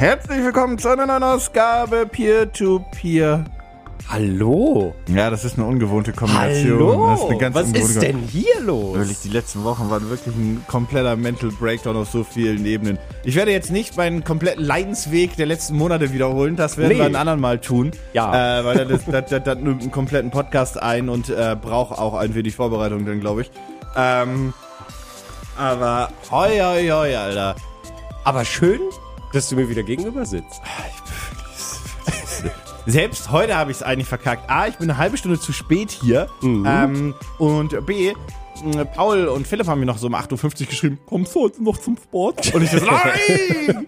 Herzlich willkommen zu einer neuen Ausgabe Peer-to-Peer. Hallo. Ja, das ist eine ungewohnte Kombination. Hallo. Was ist denn hier los? Wirklich, die letzten Wochen waren wirklich ein kompletter Mental Breakdown auf so vielen Ebenen. Ich werde jetzt nicht meinen kompletten Leidensweg der letzten Monate wiederholen. Das werden Nee. wir ein anderen Mal tun. Ja. Äh, weil das, das, das, das nimmt einen kompletten Podcast ein und äh, braucht auch ein wenig Vorbereitung dann, glaube ich. Ähm, aber hoi, hoi, hoi, Alter. Aber schön, dass du mir wieder gegenüber sitzt. Selbst heute habe ich es eigentlich verkackt. A, ich bin eine halbe Stunde zu spät hier. Mhm. Ähm, und B, Paul und Philipp haben mir noch so um 8.50 Uhr geschrieben, kommst du heute noch zum Sport? Und ich so, nein!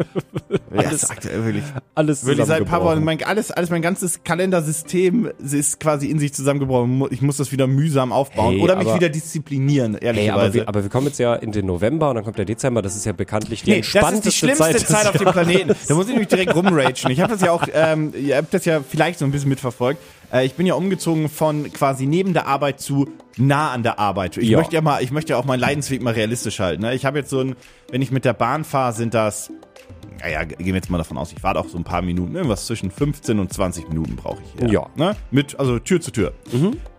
ist aktuell wirklich, Alles wirklich seit paar Wochen, mein, alles, alles, mein ganzes Kalendersystem ist quasi in sich zusammengebrochen. Ich muss das wieder mühsam aufbauen Hey, oder mich aber- wieder disziplinieren, Ey, ehrlicherweise. aber wir, aber wir kommen jetzt ja in den November und dann kommt der Dezember. Das ist ja bekanntlich die Nee, das ist entspannteste die schlimmste Zeit, Zeit, auf dem Planeten. Da muss ich nämlich direkt rumragen. Ich habe das ja auch, ähm, ihr habt das ja vielleicht so ein bisschen mitverfolgt. Äh, ich bin ja umgezogen von quasi neben der Arbeit zu nah an der Arbeit. Ich Ja. möchte ja mal, ich möchte ja auch meinen Leidensweg mal realistisch halten. Ne? Ich habe jetzt so ein, wenn ich mit der Bahn fahre, sind das, naja, gehen wir jetzt mal davon aus, ich fahre auch so ein paar Minuten, irgendwas zwischen 15 und 20 Minuten brauche ich hier. Ja. Ne? Mit, also Tür zu Tür.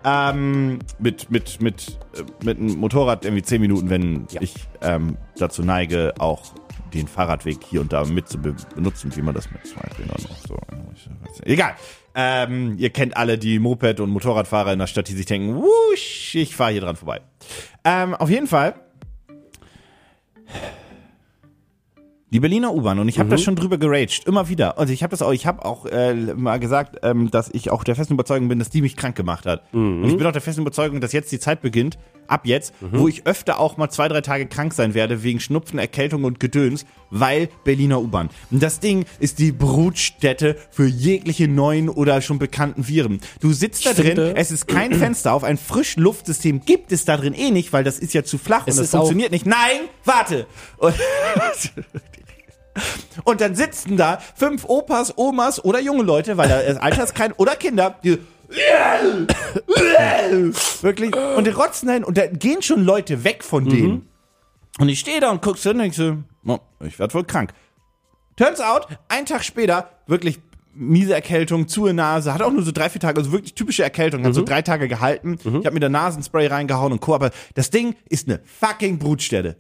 Ähm, mit, mit, mit, äh, mit einem Motorrad irgendwie 10 Minuten, wenn Ja. ich ähm, dazu neige, auch den Fahrradweg hier und da mit zu be benutzen, wie man das mit zwei Rädern noch so. Egal. Ähm, ihr kennt alle die Moped- und Motorradfahrer in der Stadt, die sich denken, wusch, ich fahre hier dran vorbei. Ähm, auf jeden Fall. Die Berliner U-Bahn und ich habe das schon drüber geraged, immer wieder. Also ich habe das auch, ich habe auch äh, mal gesagt, ähm, dass ich auch der festen Überzeugung bin, dass die mich krank gemacht hat. Und ich bin auch der festen Überzeugung, dass jetzt die Zeit beginnt, ab jetzt, wo ich öfter auch mal zwei, drei Tage krank sein werde wegen Schnupfen, Erkältung und Gedöns, weil Berliner U-Bahn. Und das Ding ist die Brutstätte für jegliche neuen oder schon bekannten Viren. Du sitzt da drin, es ist kein Fenster auf, ein Frischluftsystem gibt es da drin eh nicht, weil das ist ja zu flach Es und das auch- funktioniert nicht. Nein, warte! Und dann sitzen da fünf Opas, Omas oder junge Leute, weil da ist Alterskrein oder Kinder, die wirklich und die rotzen dahin und da gehen schon Leute weg von denen. Und ich stehe da und guckst hin und denk so, oh, ich werd wohl krank. Turns out, ein Tag später, wirklich miese Erkältung, zu Nase, hat auch nur so drei, vier Tage, also wirklich typische Erkältung, hat so drei Tage gehalten. Ich habe mir da Nasenspray reingehauen und Co. Aber das Ding ist eine fucking Brutstätte.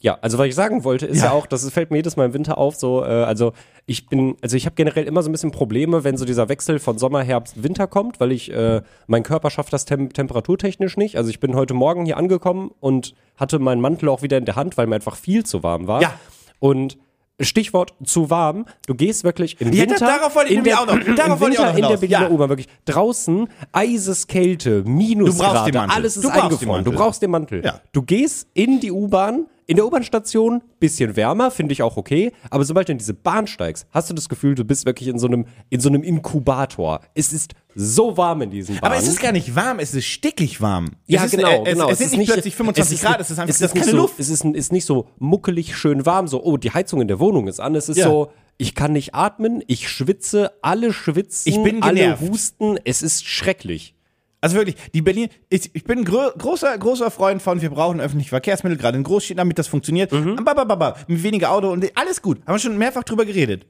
Ja, also was ich sagen wollte, ist ja, Ja. auch, das fällt mir jedes Mal im Winter auf, so, äh, also ich bin, also ich habe generell immer so ein bisschen Probleme, wenn so dieser Wechsel von Sommer, Herbst, Winter kommt, weil ich, äh, mein Körper schafft das tem temperaturtechnisch nicht. Also ich bin heute Morgen hier angekommen und hatte meinen Mantel auch wieder in der Hand, weil mir einfach viel zu warm war. Ja. Und Stichwort zu warm. Du gehst wirklich im Ja, Winter. da- darauf wollte ich in nämlich der, auch noch- darauf wollte ich auch noch in der hinaus. Berliner Ja. U-Bahn wirklich draußen Eiseskälte, Minusgrade, alles ist Du eingefroren. Du brauchst den Mantel. Ja. Du gehst in die U-Bahn, in der U-Bahn-Station, bisschen wärmer, finde ich auch okay. Aber sobald du in diese Bahn steigst, hast du das Gefühl, du bist wirklich in so einem, in so einem Inkubator. Es ist so warm in diesen Bahnen. Aber es ist gar nicht warm, es ist stickig warm. ja, es ist, genau, äh, es, genau. Es, sind nicht, plötzlich 25 ist Grad, es ist einfach es ist keine so, Luft. Es ist, ist nicht so muckelig schön warm, so, oh, die Heizung in der Wohnung ist an. Es ist Ja. so, ich kann nicht atmen, ich schwitze, alle schwitzen, Ich bin alle husten, es ist schrecklich. Also wirklich, die Berlin, ich, ich bin grö großer, großer Freund von, wir brauchen öffentliche Verkehrsmittel, gerade in Großstädten, damit das funktioniert. Mhm. Babababa, mit weniger Auto und alles gut. Haben wir schon mehrfach drüber geredet.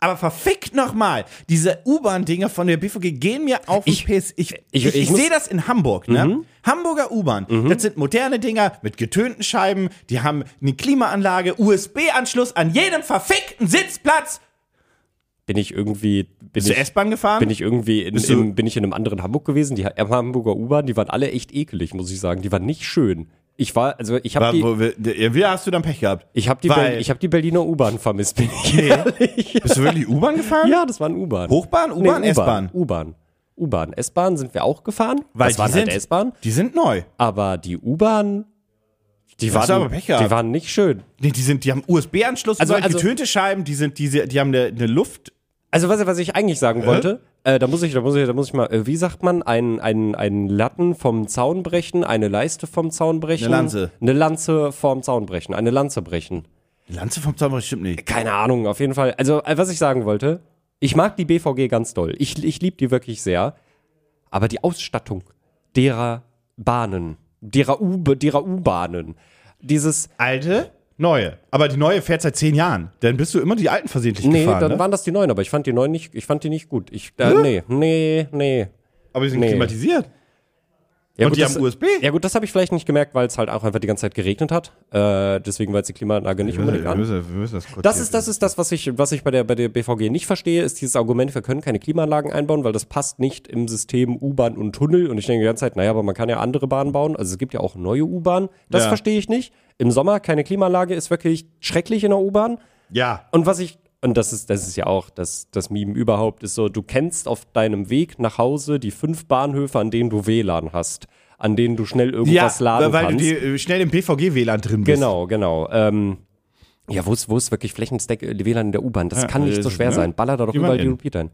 Aber verfickt nochmal, diese U-Bahn-Dinger von der BVG gehen mir auf den Ich- Piss. Ich, ich, ich- ich, sehe das in Hamburg, ne? Hamburger U-Bahn. Das sind moderne Dinger mit getönten Scheiben, die haben eine Klimaanlage, USB-Anschluss an jedem verfickten Sitzplatz. Bin ich irgendwie, Bist du S-Bahn gefahren? bin ich irgendwie in, im, bin ich in einem anderen Hamburg gewesen. Die Hamburger U-Bahn, die waren alle echt ekelig, muss ich sagen. Die waren nicht schön. Ich war, also ich habe die, wo, wie, hast du dann Pech gehabt? ich habe die, Weil- Ber- ich habe die Berliner U-Bahn vermisst, bin ich Nee. ehrlich. Bist du wirklich U-Bahn gefahren? Ja, das war ein U-Bahn. Hochbahn, U-Bahn, Nee, S-Bahn? U-Bahn. U-Bahn. S-Bahn sind wir auch gefahren. Weil das waren die halt sind- S-Bahn. Die sind neu. Aber die U-Bahn, die waren, aber Pech gehabt. die waren nicht schön. Nee, die sind, die haben USB-Anschluss, Also- also, getönte Scheiben, die sind, diese, die haben eine, eine Luft. Also was, was ich eigentlich sagen wollte, äh, da muss ich, da muss ich, da muss ich mal, äh, wie sagt man, ein, ein, ein Latten vom Zaun brechen, eine Leiste vom Zaun brechen. Eine Lanze. Eine Lanze vom Zaun brechen, eine Lanze brechen. Lanze vom Zaun stimmt nicht. Keine Ahnung, auf jeden Fall. Also, äh, was ich sagen wollte, ich mag die BVG ganz doll. Ich, ich liebe die wirklich sehr. Aber die Ausstattung derer Bahnen, derer U-Bahnen, dieses, Alte, Neue. Aber die neue fährt seit zehn Jahren. Dann bist du immer die alten versehentlich Nee, gefahren. dann ne? waren das die neuen, aber ich fand die neuen nicht, ich fand die nicht gut. Ich, äh, nee, nee, nee. Aber die sind Nee. klimatisiert. Ja, Und gut, die das, haben USB? Ja gut, das habe ich vielleicht nicht gemerkt, weil es halt auch einfach die ganze Zeit geregnet hat. Äh, deswegen war jetzt die Klimaanlage nicht unbedingt an. müssen, wir müssen das Das ist, das ist das, was ich, was ich bei der, bei der BVG nicht verstehe, ist dieses Argument, wir können keine Klimaanlagen einbauen, weil das passt nicht im System U-Bahn und Tunnel. Und ich denke die ganze Zeit, naja, aber man kann ja andere Bahnen bauen. Also es gibt ja auch neue U-Bahnen. Das Ja. verstehe ich nicht. Im Sommer keine Klimaanlage ist wirklich schrecklich in der U-Bahn. Ja. Und was ich, und das ist, das ist ja auch das, das Meme überhaupt, ist so, du kennst auf deinem Weg nach Hause die fünf Bahnhöfe, an denen du WLAN hast, an denen du schnell Ja, irgendwas laden weil kannst. du die, äh, schnell im BVG-WLAN drin bist. Genau, genau. Ähm, ja, wo ist, wo ist wirklich flächendeck äh, WLAN in der U-Bahn? Das Ja, kann nicht so ist, schwer ne? sein. Baller da doch überall die. Repeater hin.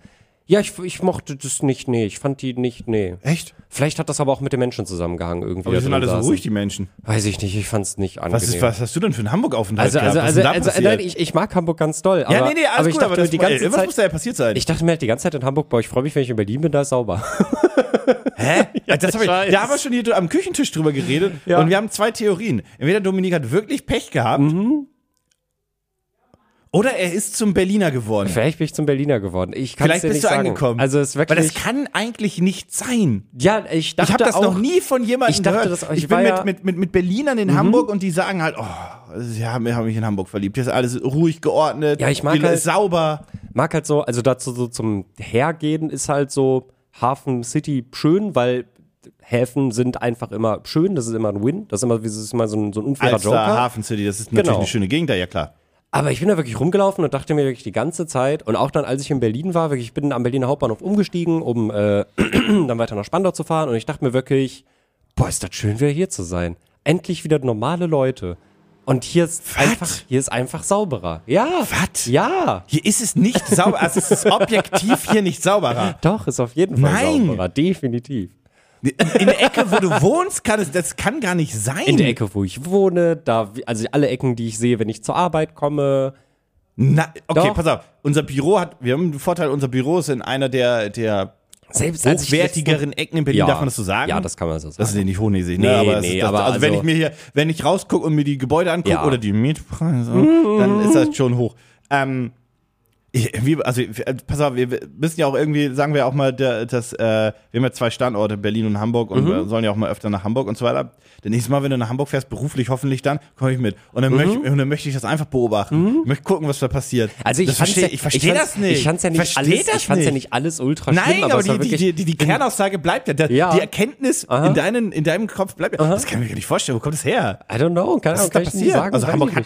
Ja, ich, ich mochte das nicht, nee. Ich fand die nicht, nee. Echt? Vielleicht hat das aber auch mit den Menschen zusammengehangen irgendwie. Aber die sind alle so ruhig, die Menschen. Weiß ich nicht, ich fand's nicht angenehm. Was, ist, was hast du denn für einen Hamburg-Aufenthalt also, also, gehabt? Was also, also nein, ich, ich mag Hamburg ganz doll. Aber, ja, nee, nee, alles aber ich gut, dachte aber das, die ganze irgendwas Zeit, muss da ja passiert sein. ich dachte mir halt die ganze Zeit in Hamburg, boah, ich freue mich, wenn ich in Berlin bin, da ist sauber. Hä? das hab ich, da haben wir schon hier am Küchentisch drüber geredet Ja. und wir haben zwei Theorien. Entweder Dominik hat wirklich Pech gehabt Mhm. Oder er ist zum Berliner geworden. Vielleicht bin ich zum Berliner geworden. Ich kann's Vielleicht dir bist nicht du sagen. angekommen. Also es ist Weil wirklich. das kann eigentlich nicht sein. ja, ich dachte Ich habe das auch, noch nie von jemandem ich dachte gehört. das ich Ich bin mit, ja- Mhm. mit, mit, mit Berlinern in Hamburg und die sagen halt, oh, sie haben, haben mich in Hamburg verliebt. Hier ist alles ruhig geordnet. Ja, ich mag halt- sauber. mag halt so, also dazu so zum Hergehen ist halt so Hafen City schön, weil Häfen sind einfach immer schön, das ist immer ein Win, das ist immer, das ist immer so ein, so ein unfairer Alster, Joker. Hafen City, das ist natürlich Genau. eine schöne Gegend da, ja klar. Aber ich bin da wirklich rumgelaufen und dachte mir wirklich die ganze Zeit und auch dann, als ich in Berlin war, wirklich, ich bin am Berliner Hauptbahnhof umgestiegen, um äh, dann weiter nach Spandau zu fahren und ich dachte mir wirklich, boah, ist das schön, wieder hier zu sein. Endlich wieder normale Leute. Und hier ist Was? einfach, hier ist einfach sauberer. Ja. Was? Ja. Hier ist es nicht sauber, also es ist objektiv hier nicht sauberer. Doch, ist auf jeden Fall Nein. sauberer. Definitiv. In der Ecke, wo du wohnst, kann es, das kann gar nicht sein. In der Ecke, wo ich wohne, da, also alle Ecken, die ich sehe, wenn ich zur Arbeit komme. Na, okay, Doch. pass auf. Unser Büro hat, wir haben den Vorteil, unser Büro ist in einer der, der Selbst als ich hochwertigeren Ecken in Berlin, Ja. darf man das so sagen? Ja, das kann man so sagen. Das ist nicht hochnäsig, ne? Nee, aber, nee, ist das, aber also, wenn also- ich mir hier, wenn ich rausgucke und mir die Gebäude angucke Ja. Mhm. oder die Mietpreise, dann ist das schon hoch. Ähm, wie, also, äh, pass auf, wir müssen ja auch irgendwie, sagen wir auch mal, der, das, äh, wir haben ja zwei Standorte, Berlin und Hamburg, und Mhm. wir sollen ja auch mal öfter nach Hamburg und so weiter. Das nächste Mal, wenn du nach Hamburg fährst, beruflich hoffentlich dann, komme ich mit. Und dann, möchte, und dann möchte ich das einfach beobachten. Ich möchte gucken, was da passiert. Mhm. Also ich das fand's versteh, ja, ich verstehe fand's- das nicht. Ich fand's ja nicht Versteh alles, das ich fand's ja nicht. alles ultra Nein, schlimm, aber, aber die, die, die, die, Kernaussage bleibt ja. Der, Ja. Die Erkenntnis in, deinen, in deinem Kopf bleibt ja. Das kann ich mir gar nicht vorstellen. Wo kommt das her? I don't know, keine Was ist da kann ich nicht passiert? sagen. also Hamburg hat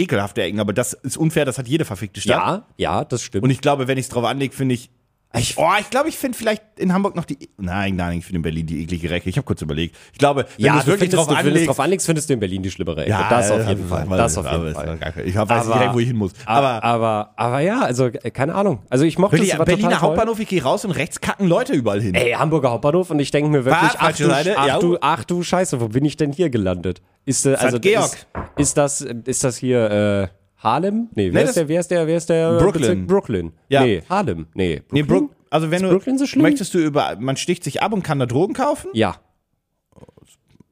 ekelhafte Ecken, aber das ist unfair, das hat jede verfickte Stadt. Ja, ja, das stimmt. Und ich glaube, wenn ich es drauf anlege, finde ich. Ich- oh, ich glaube, ich finde vielleicht in Hamburg noch die. Nein, nein, ich finde in Berlin die eklige Recke. Ich habe kurz überlegt. Ich glaube, wenn ja, du es wirklich findest, drauf du, wenn anlegst. drauf anlegst, findest du in Berlin die schlimmere Ecke. ja, das auf jeden Fall. Das auf jeden aber- Fall. Ich weiß nicht Aber- direkt, wo ich hin muss. Aber, Aber, aber, aber ja, also äh, keine Ahnung. Also ich mochte wirklich, war Berliner total toll. Hauptbahnhof, ich gehe raus und rechts kacken Leute überall hin. Ey, Hamburger Hauptbahnhof und ich denke mir wirklich, ach du, ach, du, ach du Scheiße, wo bin ich denn hier gelandet? Ist, äh, also, Georg. Ist, ist, das, ist das hier äh, Harlem? Nee, wer, Nee, ist der, wer ist der, wer ist der Brooklyn. Bezirk? Brooklyn. Ja. Nee, Harlem. Nee, Nee, Brooklyn? Brook, also wenn Ist du Brooklyn so schlimm? möchtest du über, man sticht sich ab und kann da Drogen kaufen? Ja.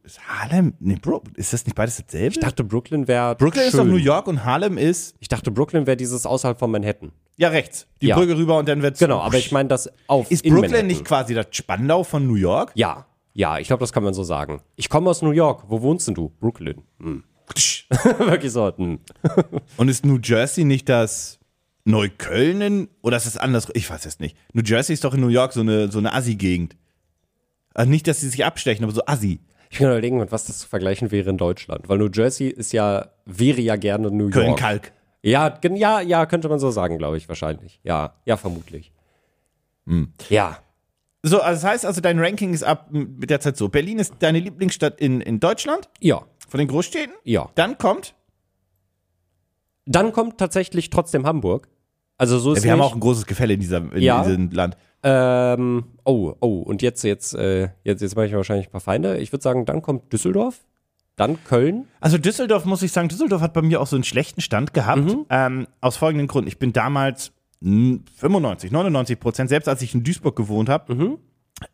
Ist Harlem? Nee, Bro, ist das nicht beides dasselbe? Ich dachte, Brooklyn wäre Brooklyn schön. ist doch New York und Harlem ist Ich dachte, Brooklyn wäre dieses außerhalb von Manhattan. ja rechts. Die Ja. Brücke rüber und dann wird's Genau, aber ich meine das auf ist Brooklyn Manhattan. nicht quasi das Spandau von New York? Ja, ja, ich glaube, das kann man so sagen. Ich komme aus New York. Wo wohnst denn du? Brooklyn. Hm. Wirklich so. Hm. Und ist New Jersey nicht das Neukölln in, oder ist das anders? Ich weiß es nicht. New Jersey ist doch in New York so eine, so eine Assi-Gegend. Also nicht, dass sie sich abstechen, aber so Assi. Ich kann überlegen, mit was das zu vergleichen wäre in Deutschland. Weil New Jersey ist ja, wäre ja gerne New York. Köln-Kalk. Ja, ja, ja, könnte man so sagen, glaube ich, wahrscheinlich. Ja, ja, vermutlich. Hm. Ja. So, also das heißt also, dein Ranking ist ab mit der Zeit so. Berlin ist deine Lieblingsstadt in, in Deutschland, Ja, von den Großstädten. ja. Dann kommt, Dann kommt tatsächlich trotzdem Hamburg. Also so ist wir haben nicht, auch ein großes Gefälle in, dieser, in Ja. diesem Land. ähm, oh, oh, und jetzt, jetzt, äh, jetzt, jetzt mache ich wahrscheinlich ein paar Feinde. Ich würde sagen, dann kommt Düsseldorf, dann Köln. Also Düsseldorf, muss ich sagen, Düsseldorf hat bei mir auch so einen schlechten Stand gehabt. Mhm. Ähm, aus folgendem Grund. Ich bin damals 95, 99 Prozent, selbst als ich in Duisburg gewohnt habe, Mhm.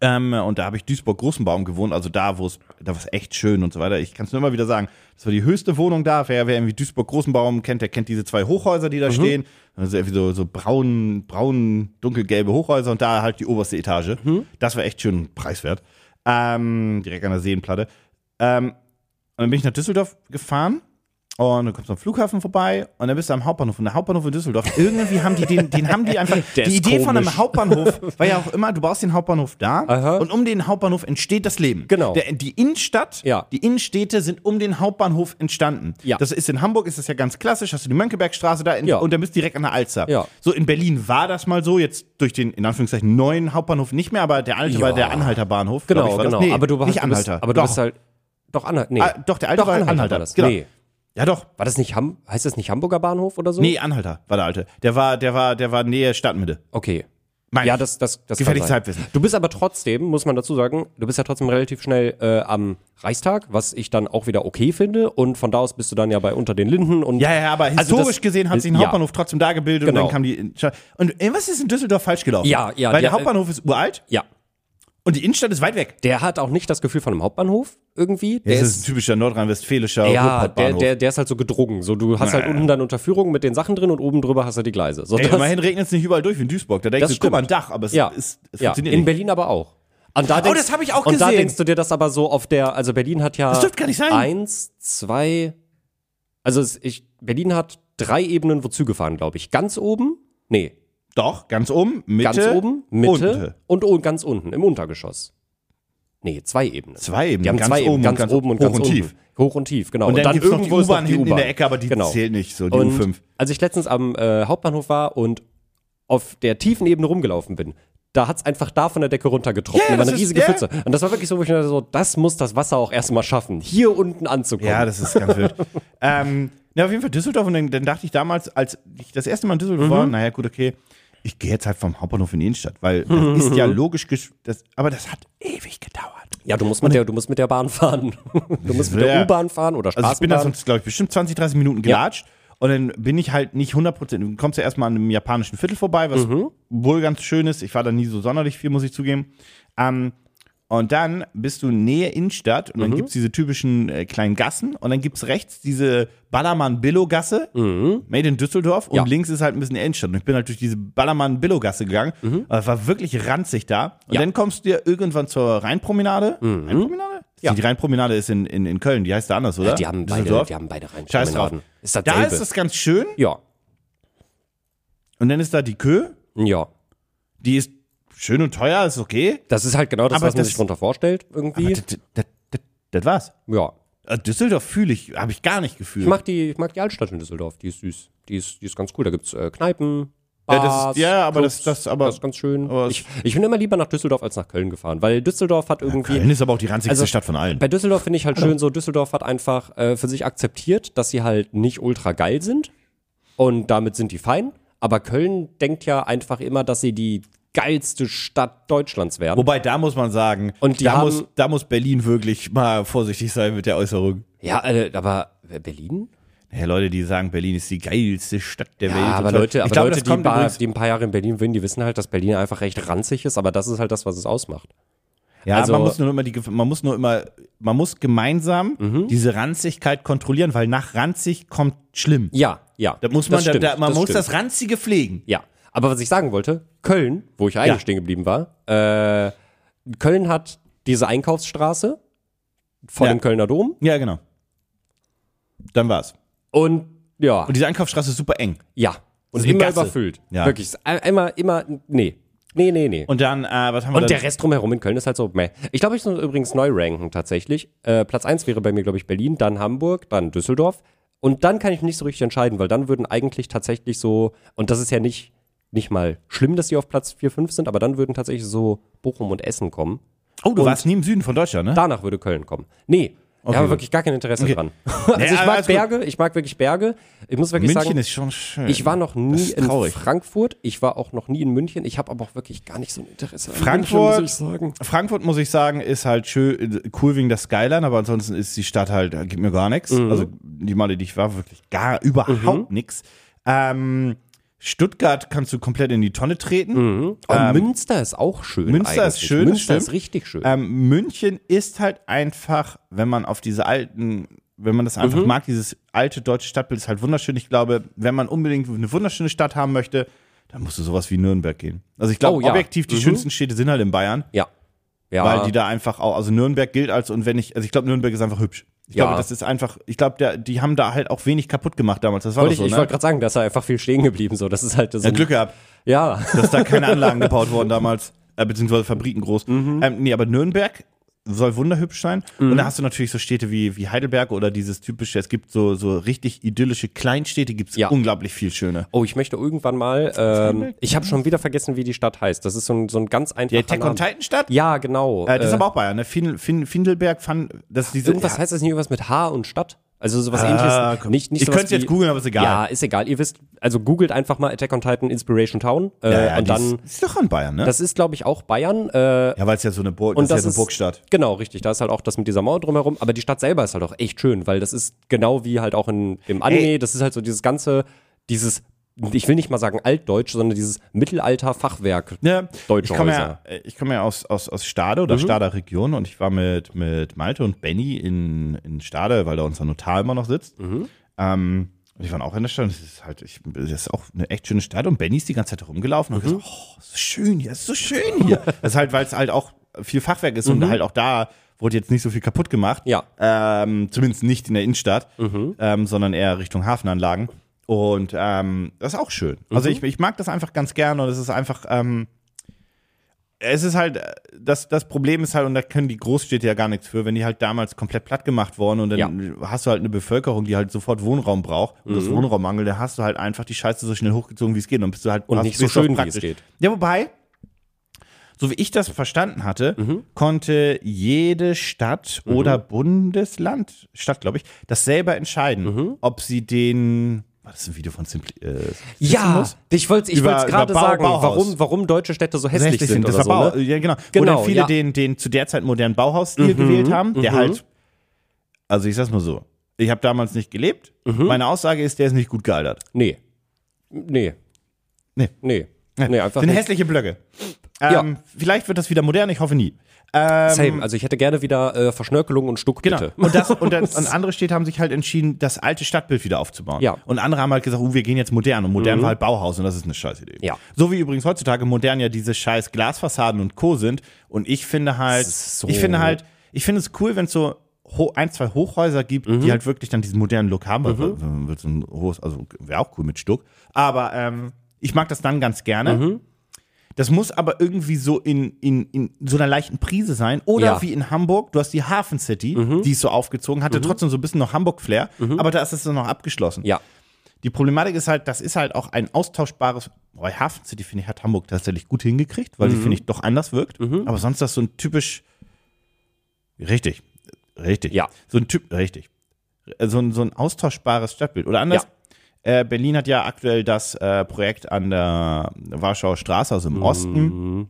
Ähm, und da habe ich Duisburg-Großenbaum gewohnt, also da, wo es, da war es echt schön und so weiter. Ich kann es nur immer wieder sagen, das war die höchste Wohnung da. Wer, wer irgendwie Duisburg-Großenbaum kennt, der kennt diese zwei Hochhäuser, die da stehen. Also irgendwie so, so braun, braun, dunkelgelbe Hochhäuser und da halt die oberste Etage. Das war echt schön preiswert. Ähm, direkt an der Seenplatte. Ähm, und dann bin ich nach Düsseldorf gefahren und dann kommst du am Flughafen vorbei und dann bist du am Hauptbahnhof. Und der Hauptbahnhof in Düsseldorf, irgendwie haben die den, den haben die einfach. Der die Idee von einem komisch. Hauptbahnhof war ja auch immer, du baust den Hauptbahnhof da Aha. und um den Hauptbahnhof entsteht das Leben. Genau. Der, die Innenstadt, Ja. die Innenstädte sind um den Hauptbahnhof entstanden. Ja. Das ist in Hamburg, ist das ja ganz klassisch, hast du die Mönckebergstraße da in, Ja. und dann bist du direkt an der Alster. Ja. So in Berlin war das mal so, jetzt durch den, in Anführungszeichen, neuen Hauptbahnhof nicht mehr, aber der alte Ja. war der Anhalterbahnhof. Genau, ich, genau. Nee, aber du, hast, nicht du bist, Anhalter. aber du doch. bist halt. Doch, Anhalter. Nee. Ah, doch, der alte doch, war Anhalter, Anhalter. war das. Genau. Nee. Ja, doch. War das nicht Ham heißt das nicht Hamburger Bahnhof oder so? Nee, Anhalter war der alte. Der war, der war, der war Nähe Stadtmitte. Okay. Mein Ja, das, das, das Gefährliches. Halbwissen. Du bist aber trotzdem, muss man dazu sagen, du bist ja trotzdem relativ schnell äh, am Reichstag, was ich dann auch wieder okay finde. Und von da aus bist du dann ja bei Unter den Linden und Ja, ja, aber Also historisch das- gesehen hat sich ein ja. Hauptbahnhof trotzdem da gebildet Genau. und dann kam die. Und äh, was ist in Düsseldorf falsch gelaufen? Ja, ja, Weil der, der- Hauptbahnhof ist uralt ja. Und die Innenstadt ist weit weg. Der hat auch nicht das Gefühl von einem Hauptbahnhof irgendwie. Der Das ist ein typischer nordrhein-westfälischer ja, der, der, der ist halt so gedrungen. So, du hast halt unten dann Unterführung mit den Sachen drin und oben drüber hast du die Gleise. So, Ey, das- immerhin regnet es nicht überall durch wie in Duisburg. Da denkst Das du, guck mal, ein. Dach, aber es, ja, ist, es ja. funktioniert in nicht. Berlin aber auch. Und da denkst, das hab ich auch Und da gesehen. denkst du dir das aber so auf der, also Berlin hat ja Das dürfte gar nicht sein. eins, zwei, also es, ich, Berlin hat drei Ebenen, wo Züge fahren, glaube ich. Ganz oben, nee, Doch, ganz oben, Mitte, ganz oben, Mitte unten. und, und ganz unten, im Untergeschoss. Nee, zwei Ebenen. Zwei Ebenen, Die haben ganz zwei oben Ebenen, und ganz ganz oben und hoch ganz und unten. tief. Hoch und tief, genau. Und dann gibt's noch die irgendwo ist U-Bahn hinten in der Ecke, aber die Genau. zählt nicht, so die Und U5. als ich letztens am äh, Hauptbahnhof war und auf der tiefen Ebene rumgelaufen bin, da hat's einfach da von der Decke runtergetroffen. Da war das eine ist- riesige ja. Pfütze. Und das war wirklich so, wo ich mir dachte, so, das muss das Wasser auch erstmal schaffen, hier unten anzukommen. Ja, das ist ganz wild. ähm, ja, auf jeden Fall Düsseldorf und dann, dann dachte ich damals, als ich das erste Mal in Düsseldorf Mhm. war, naja, gut, okay, ich gehe jetzt halt vom Hauptbahnhof in die Innenstadt, weil das ist ja logisch, gesch- das, aber das hat ewig gedauert. Ja, du musst mit der, du musst mit der Bahn fahren. Du musst mit der Ja. U-Bahn fahren oder Also ich bin da Straßenbahn. sonst, glaube ich, bestimmt 20, 30 Minuten gelatscht. Und dann bin ich halt nicht 100 Prozent. Du kommst ja erstmal an einem japanischen Viertel vorbei, was Mhm. wohl ganz schön ist. Ich war da nie so sonderlich viel, muss ich zugeben. Ähm, und dann bist du Nähe Innenstadt und dann Mhm. gibt's diese typischen äh, kleinen Gassen und dann gibt's rechts diese Ballermann-Billow-Gasse, made in Düsseldorf und Mhm. Ja. links ist halt ein bisschen Innenstadt. Und ich bin halt durch diese Ballermann-Billow-Gasse gegangen. Und Es war wirklich ranzig da. Und Mhm. Ja. dann kommst du ja irgendwann zur Rheinpromenade. Rheinpromenade? Ja. Die Rheinpromenade ist in, in, in Köln, die heißt da anders, oder? Die haben beide, die haben beide drauf. Ist das Da ist es ganz schön. ja. Und dann ist da die Kö. Ja. Die ist schön und teuer, ist okay. Das ist halt genau das, Aber was man das- sich drunter vorstellt, irgendwie. das, war's. ja. Äh, Düsseldorf fühle ich, habe ich gar nicht gefühlt. Ich mag die, ich mag die Altstadt in Düsseldorf, die ist süß. Die ist, die ist ganz cool. Da gibt's äh, Kneipen, Ja, das Bars, ist- ja, aber Clubs. das- das- aber- das ist ganz schön. ich, ich bin immer lieber nach Düsseldorf als nach Köln gefahren, weil Düsseldorf hat irgendwie. Köln ist aber auch die ranzigste Also, Stadt von allen. Bei Düsseldorf finde ich halt schön so, Düsseldorf hat einfach äh, für sich akzeptiert, dass sie halt nicht ultra geil sind und damit sind die fein. Aber Köln denkt ja einfach immer, dass sie die geilste Stadt Deutschlands werden. Wobei, da muss man sagen, Und da, haben- muss, da muss Berlin wirklich mal vorsichtig sein mit der Äußerung. ja, äh, aber Berlin? Ja, Leute, die sagen, Berlin ist die geilste Stadt der Welt. Ja, aber und so. Leute, aber glaube, Leute die, paar, die ein paar Jahre in Berlin wohnen, die wissen halt, dass Berlin einfach recht ranzig ist, aber das ist halt das, was es ausmacht. Ja, Also- man muss nur immer die, man muss nur immer, man muss gemeinsam Mhm. diese Ranzigkeit kontrollieren, weil nach ranzig kommt schlimm. Ja, ja. Da muss man, das stimmt, da, da, man das muss stimmt. das Ranzige pflegen. Ja, aber was ich sagen wollte, Köln, wo ich eigentlich Ja. stehen geblieben war, äh, Köln hat diese Einkaufsstraße vor Ja. dem Kölner Dom Ja, genau. Dann war's. und ja, Und diese Einkaufsstraße ist super eng. ja. Und immer Gasse. überfüllt. Ja. Wirklich. Immer, immer, nee. Nee, nee, nee. Und dann, äh, was haben wir Und der? Rest drumherum in Köln ist halt so, meh. Ich glaube, ich muss übrigens neu ranken tatsächlich. Äh, Platz 1 wäre bei mir, glaube ich, Berlin, dann Hamburg, dann Düsseldorf. Und dann kann ich mich nicht so richtig entscheiden, weil dann würden eigentlich tatsächlich so, und das ist ja nicht, nicht mal schlimm, dass die auf Platz 4, 5 sind, aber dann würden tatsächlich so Bochum und Essen kommen. Oh, du und- warst nie im Süden von Deutschland, ne? Danach würde Köln kommen. Nee. ich habe gut. wirklich gar kein Interesse Okay. dran. Also Ja, ich mag. Berge, ich mag wirklich Berge. Ich muss wirklich München sagen, ist schon schön. ich war noch nie in. Frankfurt, ich war auch noch nie in München. Ich habe aber auch wirklich gar nicht so ein Interesse an Frankfurt, München, muss ich sagen. Frankfurt, muss ich sagen, ist halt schön, cool wegen der Skyline, aber ansonsten ist die Stadt halt, da gibt mir gar nichts. Mhm. Also die Male, die ich war, wirklich gar, überhaupt nix. Ähm, Stuttgart kannst du komplett in die Tonne treten. Und Münster ist auch schön. Ähm, Münster ist eigentlich. schön, Münster ist richtig schön. Ähm, München ist halt einfach, wenn man auf diese alten, wenn man das einfach Mhm. mag, dieses alte deutsche Stadtbild ist halt wunderschön. Ich glaube, wenn man unbedingt eine wunderschöne Stadt haben möchte, dann musst du sowas wie Nürnberg gehen. Also ich glaube, Oh, ja. objektiv die Mhm. schönsten Städte sind halt in Bayern, ja. Ja. weil die da einfach auch, also Nürnberg gilt als, und wenn ich, also ich glaube, Nürnberg ist einfach hübsch. Ich Ja. glaube, das ist einfach, ich glaube, die haben da halt auch wenig kaputt gemacht damals. Das war wollte ich so, ich ne? wollte gerade sagen, da ist er einfach viel stehen geblieben. So. Das ist halt so. ja, ein- Glück gehabt. Ja. dass da keine Anlagen gebaut wurden damals, äh, beziehungsweise Fabriken groß. Mhm. Ähm, nee, aber Nürnberg soll wunderhübsch sein. Und da hast du natürlich so Städte wie, wie Heidelberg oder dieses typische, es gibt so, so richtig idyllische Kleinstädte, gibt es Ja. unglaublich viel schöne. Oh, ich möchte irgendwann mal. Ähm, ich habe schon wieder vergessen, wie die Stadt heißt. Das ist so ein, so ein ganz einfacher Attack Name. on Titan Stadt? Ja, genau. Äh, das ist Äh, aber auch Bayern, ne? Fin, fin, Findelberg, Fan, das ist diese. irgendwas ja, heißt das nicht irgendwas mit H und Stadt? Also sowas Ah, ähnliches. komm. Nicht, nicht Ich könnte jetzt googeln, aber ist egal. Ja, ist egal. Ihr wisst, also googelt einfach mal Attack on Titan Inspiration Town. Äh, ja, ja, und dann, ist, ist doch an Bayern, ne? das ist, glaube ich, auch Bayern. Äh, ja, weil es ja so eine Burg, und das, ist ja so eine Burgstadt. Genau, richtig. Da ist halt auch das mit dieser Mauer drumherum. Aber die Stadt selber ist halt auch echt schön, weil das ist genau wie halt auch in, im Anime. Ey. Das ist halt so dieses ganze, dieses, ich will nicht mal sagen altdeutsch, sondern dieses Mittelalter-Fachwerk. Ja, Deutsche ich komme ja, Häuser. äh, ich komme ja aus, aus, aus Stade Mhm. oder Stader Region und ich war mit, mit Malte und Benny in, in Stade, weil da unser Notar immer noch sitzt. Mhm. Ähm, und die waren auch in der Stadt. und Das ist halt, ich, das ist auch eine echt schöne Stadt. Und Benny ist die ganze Zeit rumgelaufen und Mhm. gesagt, oh, so schön hier, ist so schön hier. das ist halt, weil es halt auch viel Fachwerk ist und halt auch da wurde jetzt nicht so viel kaputt gemacht. Mhm. Ja. Ähm, zumindest nicht in der Innenstadt, Mhm. ähm, sondern eher Richtung Hafenanlagen. Und ähm, das ist auch schön. Mhm. Also ich, ich mag das einfach ganz gerne und es ist einfach, ähm, es ist halt, das, das Problem ist halt, und da können die Großstädte ja gar nichts für, wenn die halt damals komplett platt gemacht worden und dann hast du halt eine Bevölkerung, die halt sofort Wohnraum braucht und Mhm. das Wohnraummangel, da hast du halt einfach die Scheiße so schnell hochgezogen, wie es geht. Und bist du halt Und nicht so schön, wie es geht. Ja, wobei, so wie ich das verstanden hatte, Mhm. konnte jede Stadt oder Bundesland, Stadt glaube ich, das selber entscheiden, Mhm. ob sie den, war das ein Video von Simpli, äh, Ja, ich wollte ich gerade sagen, Bauhaus. warum, warum deutsche Städte so hässlich, Hässlich sind Das war so. Bau, Ne? ja, genau. Wo Genau, dann viele ja. den, den zu der Zeit modernen Bauhausstil Mhm, gewählt haben, der mhm. halt, also ich sag's mal so, ich habe damals nicht gelebt. Mhm. Meine Aussage ist, der ist nicht gut gealtert. Nee. Nee. Nee. Nee. Nee, einfach Sind nicht. hässliche Blöcke. Ja. Ähm, Vielleicht wird das wieder modern, ich hoffe nie. Ähm, Same. Also ich hätte gerne wieder äh, Verschnörkelung und Stuck, Genau. bitte. Und, das, und, das, und andere Städte haben sich halt entschieden, das alte Stadtbild wieder aufzubauen. Ja. Mhm. Und andere haben halt gesagt, uh, wir gehen jetzt modern. Und modern war halt Bauhaus und das ist eine scheiß Idee. Ja. So wie übrigens heutzutage modern ja diese scheiß Glasfassaden und Co. sind. Und ich finde halt, so- ich finde halt, ich finde es cool, wenn es so ein, zwei Hochhäuser gibt, Mhm. die halt wirklich dann diesen modernen Look haben. weil- weil- weil so ein hohes, also wäre auch cool mit Stuck. Aber ähm, ich mag das dann ganz gerne. Mhm. Das muss aber irgendwie so in, in, in so einer leichten Prise sein. Oder Ja. Mhm. wie in Hamburg, du hast die Hafen City, die ist so aufgezogen, hatte trotzdem so ein bisschen noch Hamburg-Flair, aber da ist es dann noch abgeschlossen. Ja. Die Problematik ist halt, das ist halt auch ein austauschbares, bei Hafen City, finde ich, hat Hamburg tatsächlich gut hingekriegt, weil die, finde ich, doch anders wirkt. Aber sonst ist das so ein typisch, richtig, richtig. Ja. So ein Typ, richtig. So ein, so ein austauschbares Stadtbild. Oder anders, äh, Berlin hat ja aktuell das äh, Projekt an der Warschauer Straße, also im Osten.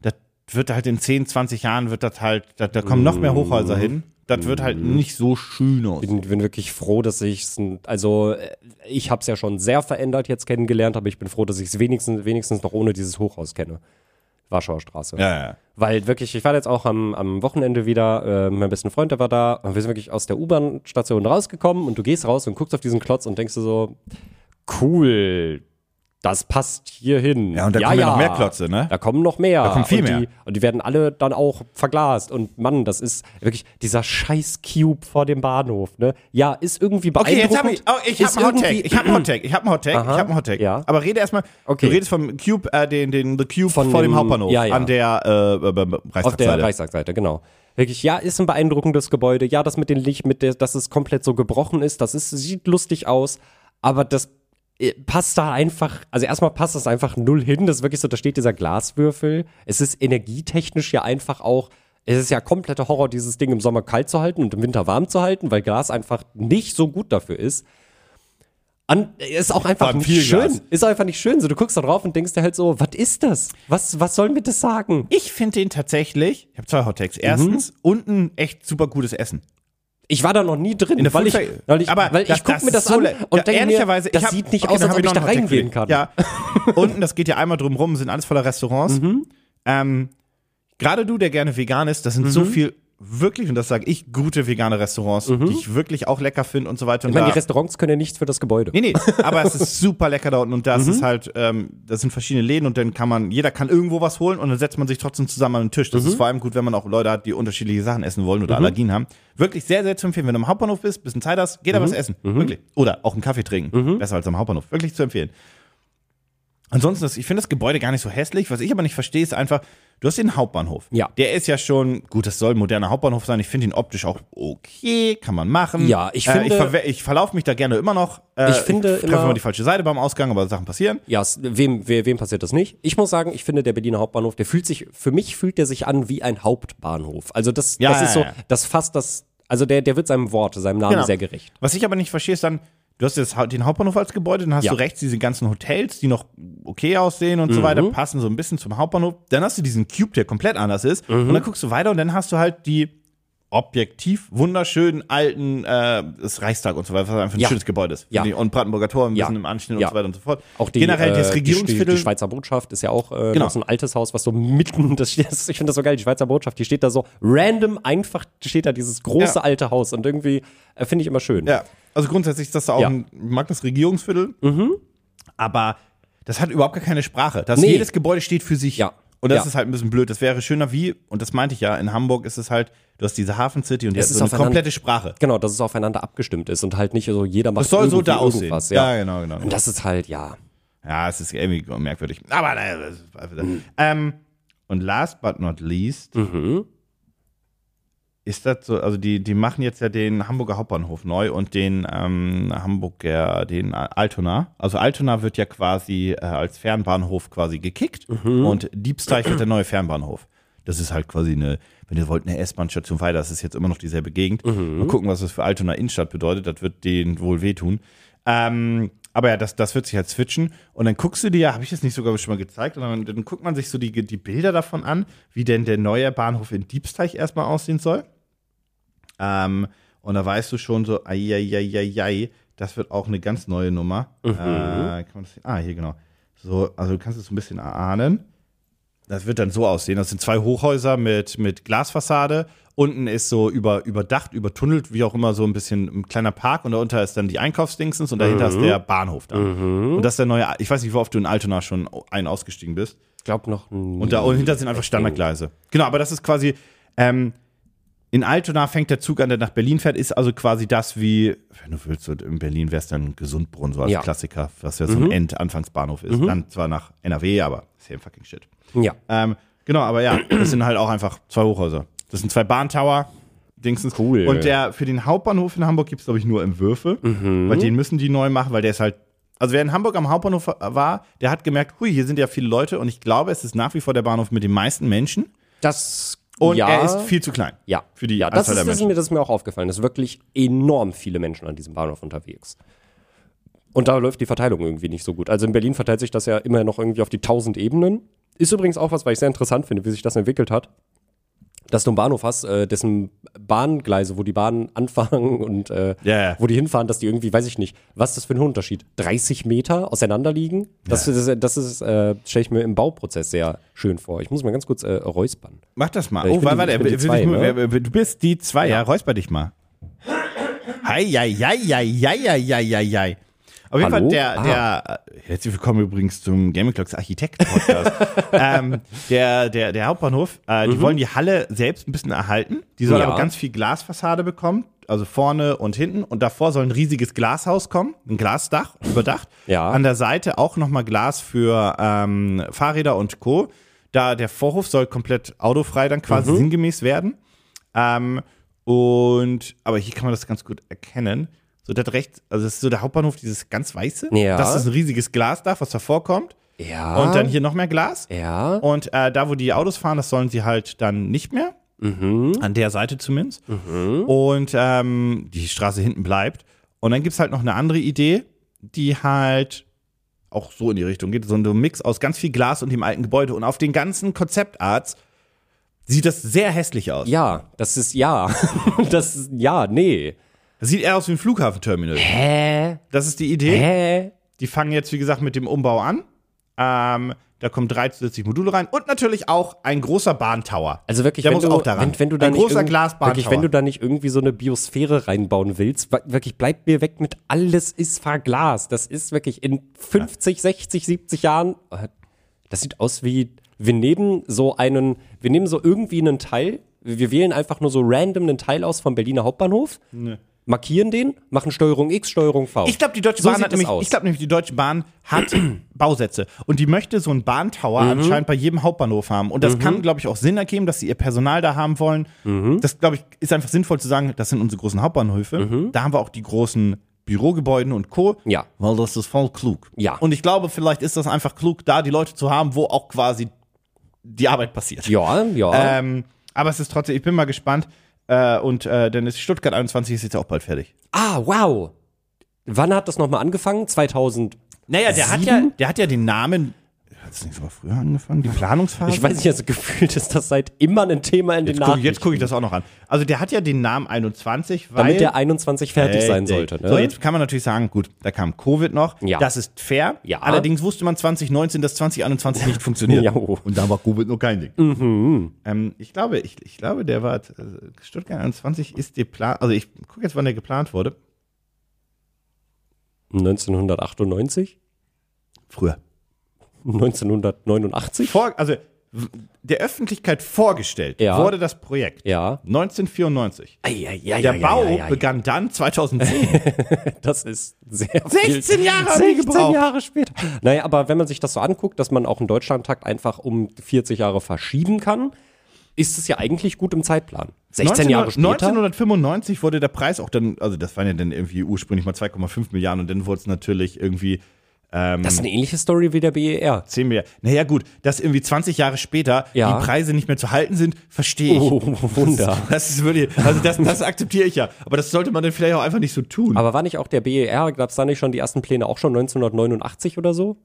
Das wird halt in 10, 20 Jahren wird das halt, da, da kommen noch mehr Hochhäuser hin. Das wird halt nicht so schön aus. bin, bin wirklich froh, dass ich also äh, ich habe es ja schon sehr verändert jetzt kennengelernt, aber ich bin froh, dass ich es wenigstens, wenigstens noch ohne dieses Hochhaus kenne. Warschauer Straße. Ja, ja. Weil wirklich, ich war jetzt auch am, am Wochenende wieder, äh, mein besten Freund, der war da, und wir sind wirklich aus der U-Bahn-Station rausgekommen und du gehst raus und guckst auf diesen Klotz und denkst dir so, cool, das passt hier hin. Ja, und da kommen ja noch mehr Klotze, ne? Da kommen noch mehr. Da kommt viel und mehr. Die, und die werden alle dann auch verglast. Und Mann, das ist wirklich dieser scheiß Cube vor dem Bahnhof, ne? Ja, ist irgendwie Okay, beeindruckend. jetzt habe ich, oh, ich habe einen Hot irgendwie- Take. Ich habe einen Hot Take. Ich habe einen Hot Take. Ich habe einen Hot Take. ja. Aber rede erstmal. Okay. Du redest vom Cube, äh, den, den The Cube Von vor dem dem- Hauptbahnhof ja, ja. an der äh, äh, Auf der Reichstagsseite. Reichstagseite, genau. Wirklich, ja, ist ein beeindruckendes Gebäude. Ja, das mit dem Licht, mit der, dass es komplett so gebrochen ist, das ist, sieht lustig aus. Aber das äh, passt da einfach, also erstmal passt das einfach null hin. Das ist wirklich so, da steht dieser Glaswürfel. Es ist energietechnisch ja einfach auch, es ist ja kompletter Horror, dieses Ding im Sommer kalt zu halten und im Winter warm zu halten, weil Glas einfach nicht so gut dafür ist. An, ist auch einfach nicht schön. Glas. Ist einfach nicht schön. So, du guckst da drauf und denkst dir halt so, was ist das? Was, was soll mir das sagen? Ich finde den tatsächlich, ich habe zwei Hot Takes. Erstens, Mhm. unten echt super gutes Essen. Ich war da noch nie drin, In weil ich, weil ich, aber weil ich das- guck das mir das so an und Ja, denke ehrlicherweise, mir, das ich hab- sieht nicht okay, aus, als ob ich noch da reingehen kann. Ja. Unten, das geht ja einmal drum rum, sind alles voller Restaurants. Mhm. Ähm, Gerade du, der gerne vegan ist, das sind Mhm. so viel wirklich, und das sage ich, gute vegane Restaurants, die ich wirklich auch lecker finde und so weiter. Mhm. Ich meine, die Restaurants können ja nichts für das Gebäude. Nee, nee, aber es ist super lecker da unten und das Mhm. ist halt, ähm, das sind verschiedene Läden und dann kann man, jeder kann irgendwo was holen und dann setzt man sich trotzdem zusammen an den Tisch. Das Mhm. ist vor allem gut, wenn man auch Leute hat, die unterschiedliche Sachen essen wollen oder Allergien haben. Wirklich sehr, sehr zu empfehlen. Wenn du am Hauptbahnhof bist, bisschen Zeit hast, geh da was Mhm. essen. Wirklich. Oder auch einen Kaffee trinken. Besser als am Hauptbahnhof. Wirklich zu empfehlen. Ansonsten, das, ich finde das Gebäude gar nicht so hässlich. Was ich aber nicht verstehe, ist einfach, du hast den Hauptbahnhof. Ja. Der ist ja schon, gut, das soll ein moderner Hauptbahnhof sein. Ich finde ihn optisch auch okay, kann man machen. Ja, ich äh, finde- ich, verwe- ich verlaufe mich da gerne immer noch. Äh, Ich finde treffe immer- immer die falsche Seite beim Ausgang, aber Sachen passieren. Ja, es, wem, we- wem passiert das nicht? Ich muss sagen, ich finde, der Berliner Hauptbahnhof, der fühlt sich, für mich fühlt der sich an wie ein Hauptbahnhof. Also das, Ja, das ja, ist so, das fasst das, also der, der wird seinem Wort, seinem Namen Genau. sehr gerecht. Was ich aber nicht verstehe, ist dann, du hast jetzt den Hauptbahnhof als Gebäude, dann hast Ja. du rechts diese ganzen Hotels, die noch okay aussehen und so Mhm. weiter, passen so ein bisschen zum Hauptbahnhof. Dann hast du diesen Cube, der komplett anders ist. Mhm. Und dann guckst du weiter und dann hast du halt die objektiv wunderschönen alten äh, das Reichstag und so weiter, was einfach ein Ja. schönes Gebäude ist. Ja. Und Brandenburger Tor ein Ja. bisschen im Anschnitt Ja. und so weiter und so fort. Auch die, Generell äh, das die, Regierungsviertel. die, die Schweizer Botschaft ist ja auch äh, Genau. so ein altes Haus, was so mitten, das, das, ich finde das so geil, die Schweizer Botschaft, die steht da so random einfach, steht da dieses große Ja. alte Haus und irgendwie äh, finde ich immer schön. Ja, also grundsätzlich ist das da auch Ja. Mhm. ein, mag das Regierungsviertel, aber das hat überhaupt gar keine Sprache. Das, Nee. Jedes Gebäude steht für sich. Ja. Und das Ja. ist halt ein bisschen blöd. Das wäre schöner wie, und das meinte ich ja, in Hamburg ist es halt, du hast diese Hafen City und die Es hat ist so eine komplette Sprache. Genau, dass es aufeinander abgestimmt ist und halt nicht so jeder macht Das soll so da aussehen. irgendwas. Ja. genau, genau. Und das ist halt, ja. Ja, es ist irgendwie merkwürdig. Aber naja, das ist einfach Mhm. ähm, und last but not least Mhm. Ist das so, also die, die machen jetzt ja den Hamburger Hauptbahnhof neu und den ähm, Hamburger, den Altona. Also Altona wird ja quasi äh, als Fernbahnhof quasi gekickt Mhm. und Diebsteich wird der neue Fernbahnhof. Das ist halt quasi eine, wenn ihr wollt, eine S-Bahn-Station weiter. Das ist jetzt immer noch dieselbe Gegend. Mhm. Mal gucken, was das für Altona Innenstadt bedeutet. Das wird denen wohl wehtun. Ähm, aber ja, das, das wird sich halt switchen. Und dann guckst du dir, habe ich das nicht sogar schon mal gezeigt, und dann, dann guckt man sich so die, die Bilder davon an, wie denn der neue Bahnhof in Diebsteich erstmal aussehen soll. Ähm, und da weißt du schon so, ai, ai, ai, ai, ai, das wird auch eine ganz neue Nummer. Äh, kann man das, ah, hier genau. So, also du kannst es so ein bisschen erahnen. Das wird dann so aussehen. Das sind zwei Hochhäuser mit, mit Glasfassade. Unten ist so über, überdacht, übertunnelt, wie auch immer, so ein bisschen ein kleiner Park und darunter ist dann die Einkaufsdingsens und dahinter ist der Bahnhof dann. Und das ist der neue, ich weiß nicht, wie oft du in Altona schon ein ausgestiegen bist. Ich glaube noch nie. Und da und hinter sind einfach Standardgleise. Genau, aber das ist quasi, ähm, in Altona fängt der Zug an, der nach Berlin fährt, ist also quasi das wie, wenn du willst, in Berlin wär's dann Gesundbrunn, so als Ja. Klassiker, was ja so ein End-Anfangsbahnhof ist. Dann zwar nach NRW, aber same fucking shit. Ja. Ähm, genau, aber ja, das sind halt auch einfach zwei Hochhäuser. Das sind zwei Bahntower. Dingsens. Cool. Und der für den Hauptbahnhof in Hamburg gibt's glaube ich, nur Entwürfe, weil den müssen die neu machen, weil der ist halt. Also wer in Hamburg am Hauptbahnhof war, der hat gemerkt, hui, hier sind ja viele Leute und ich glaube, es ist nach wie vor der Bahnhof mit den meisten Menschen Das und ja, er ist viel zu klein. ja. für die ja, das Anzahl ist, der das, ist Menschen. mir, das ist mir auch aufgefallen. Es sind wirklich enorm viele Menschen an diesem Bahnhof unterwegs. Und da läuft die Verteilung irgendwie nicht so gut. Also in Berlin verteilt sich das ja immer noch irgendwie auf die 1000 Ebenen. Ist übrigens auch was, was ich sehr interessant finde, wie sich das entwickelt hat dass du einen Bahnhof hast, äh, dessen Bahngleise, wo die Bahnen anfangen und äh, yeah. wo die hinfahren, dass die irgendwie, weiß ich nicht, was ist das für ein Unterschied? 30 Meter auseinanderliegen? Das, yeah. das, das ist, äh, stelle ich mir im Bauprozess sehr schön vor. Ich muss mal ganz kurz äh, räuspern. Mach das mal. Äh, ich oh, ne? warte, warte, ne? du bist die zwei, ja, ja räusper dich mal. Hei, hei, hei, hei, hei, hei, hei, hei. Auf jeden Hallo? Fall, der, Ah. der, äh, herzlich willkommen übrigens zum Gaming Clocks Architekt-Podcast. ähm, der, der, der Hauptbahnhof, äh, die wollen die Halle selbst ein bisschen erhalten. Die soll Mhm. Ja. aber ganz viel Glasfassade bekommen, also vorne und hinten. Und davor soll ein riesiges Glashaus kommen, ein Glasdach, überdacht. Ja. An der Seite auch nochmal Glas für ähm, Fahrräder und Co. Da der Vorhof soll komplett autofrei dann quasi Mhm. sinngemäß werden. Ähm, und, aber hier kann man das ganz gut erkennen. So, das rechts, also das ist so der Hauptbahnhof, dieses ganz weiße. Ja. Das ist ein riesiges Glasdach, was davor kommt. Ja. Und dann hier noch mehr Glas. Ja. Und äh, da, wo die Autos fahren, das sollen sie halt dann nicht mehr. Mhm. An der Seite zumindest. Und ähm, die Straße hinten bleibt. Und dann gibt es halt noch eine andere Idee, die halt auch so in die Richtung geht. So ein Mix aus ganz viel Glas und dem alten Gebäude. Und auf den ganzen Konzeptarts sieht das sehr hässlich aus. Ja, das ist ja. das ist, ja, nee. Das sieht eher aus wie ein Flughafenterminal. Hä? Das ist die Idee. Hä? Die fangen jetzt, wie gesagt, mit dem Umbau an. Ähm, da kommen drei zusätzliche Module rein und natürlich auch ein großer Bahntower. Also wirklich, Der wenn muss du, auch daran. Wenn, wenn du da Ein nicht großer Glasbahntower. Wirklich, wenn du da nicht irgendwie so eine Biosphäre reinbauen willst, wirklich, bleib mir weg mit alles ist verglast. Das ist wirklich in 50, 60, 70 Jahren, äh, das sieht aus wie, wir nehmen so einen, wir nehmen so irgendwie einen Teil, wir wählen einfach nur so random einen Teil aus vom Berliner Hauptbahnhof, markieren den, machen Steuerung X, Steuerung V. Ich glaube, die Deutsche So Bahn hat nämlich, aus. ich glaube nämlich, die Deutsche Bahn hat Bausätze und die möchte so einen Bahntower Mhm. anscheinend bei jedem Hauptbahnhof haben. Und das kann, glaube ich, auch Sinn ergeben, dass sie ihr Personal da haben wollen. Mhm. Das, glaube ich, ist einfach sinnvoll zu sagen, das sind unsere großen Hauptbahnhöfe. Da haben wir auch die großen Bürogebäuden und Co. Mhm. Ja. Weil das ist voll klug. Ja. Und ich glaube, vielleicht ist das einfach klug, da die Leute zu haben, wo auch quasi die Arbeit passiert. ja, ja. Ähm, aber es ist trotzdem, ich bin mal gespannt. Äh, und äh, dann ist Stuttgart 21 ist jetzt auch bald fertig. ah, wow. Wann hat das nochmal angefangen? 2000. Naja, der hat ja, der hat ja den Namen. Hat es nicht sogar früher angefangen? Die Planungsphase? Ich weiß nicht, also gefühlt ist das seit immer ein Thema in den Jetzt gucke Nachrichten. jetzt guck ich das auch noch an. Also der hat ja den Namen 21, weil. damit der 21 fertig sein Richtig. sollte. Ne? So, jetzt kann man natürlich sagen, gut, da kam Covid noch. Ja. Das ist fair. Ja. Allerdings wusste man 2019, dass 2021 nicht funktioniert. Ja. oh. Und da war Covid noch kein Ding. Ähm, ich glaube, ich, ich glaube, der war, äh, Stuttgart 21 ist geplant, also ich gucke jetzt, wann der geplant wurde. 1998? Früher. 1989? Vor, also der Öffentlichkeit vorgestellt Ja. wurde das Projekt Ja. 1994. Ei, ei, ei, Der ei, Bau ei, ei, ei. begann dann 2010. Das ist sehr 16 viel. Jahre haben die 16 gebraucht. Jahre später. Naja, aber wenn man sich das so anguckt, dass man auch einen Deutschlandtakt einfach um 40 Jahre verschieben kann, ist es ja eigentlich gut im Zeitplan. 16 Jahre später. 1995 wurde der Preis auch dann, also das waren ja dann irgendwie ursprünglich mal 2,5 Milliarden und dann wurde es natürlich irgendwie das ist eine ähnliche Story wie der BER. 10 Milliarden. Naja gut, dass irgendwie 20 Jahre später Ja. die Preise nicht mehr zu halten sind, verstehe ich. Oh, Wunder. Das ist wirklich, also das, das akzeptiere ich ja. Aber das sollte man dann vielleicht auch einfach nicht so tun. Aber war nicht auch der BER, gab es da nicht schon die ersten Pläne auch schon 1989 oder so?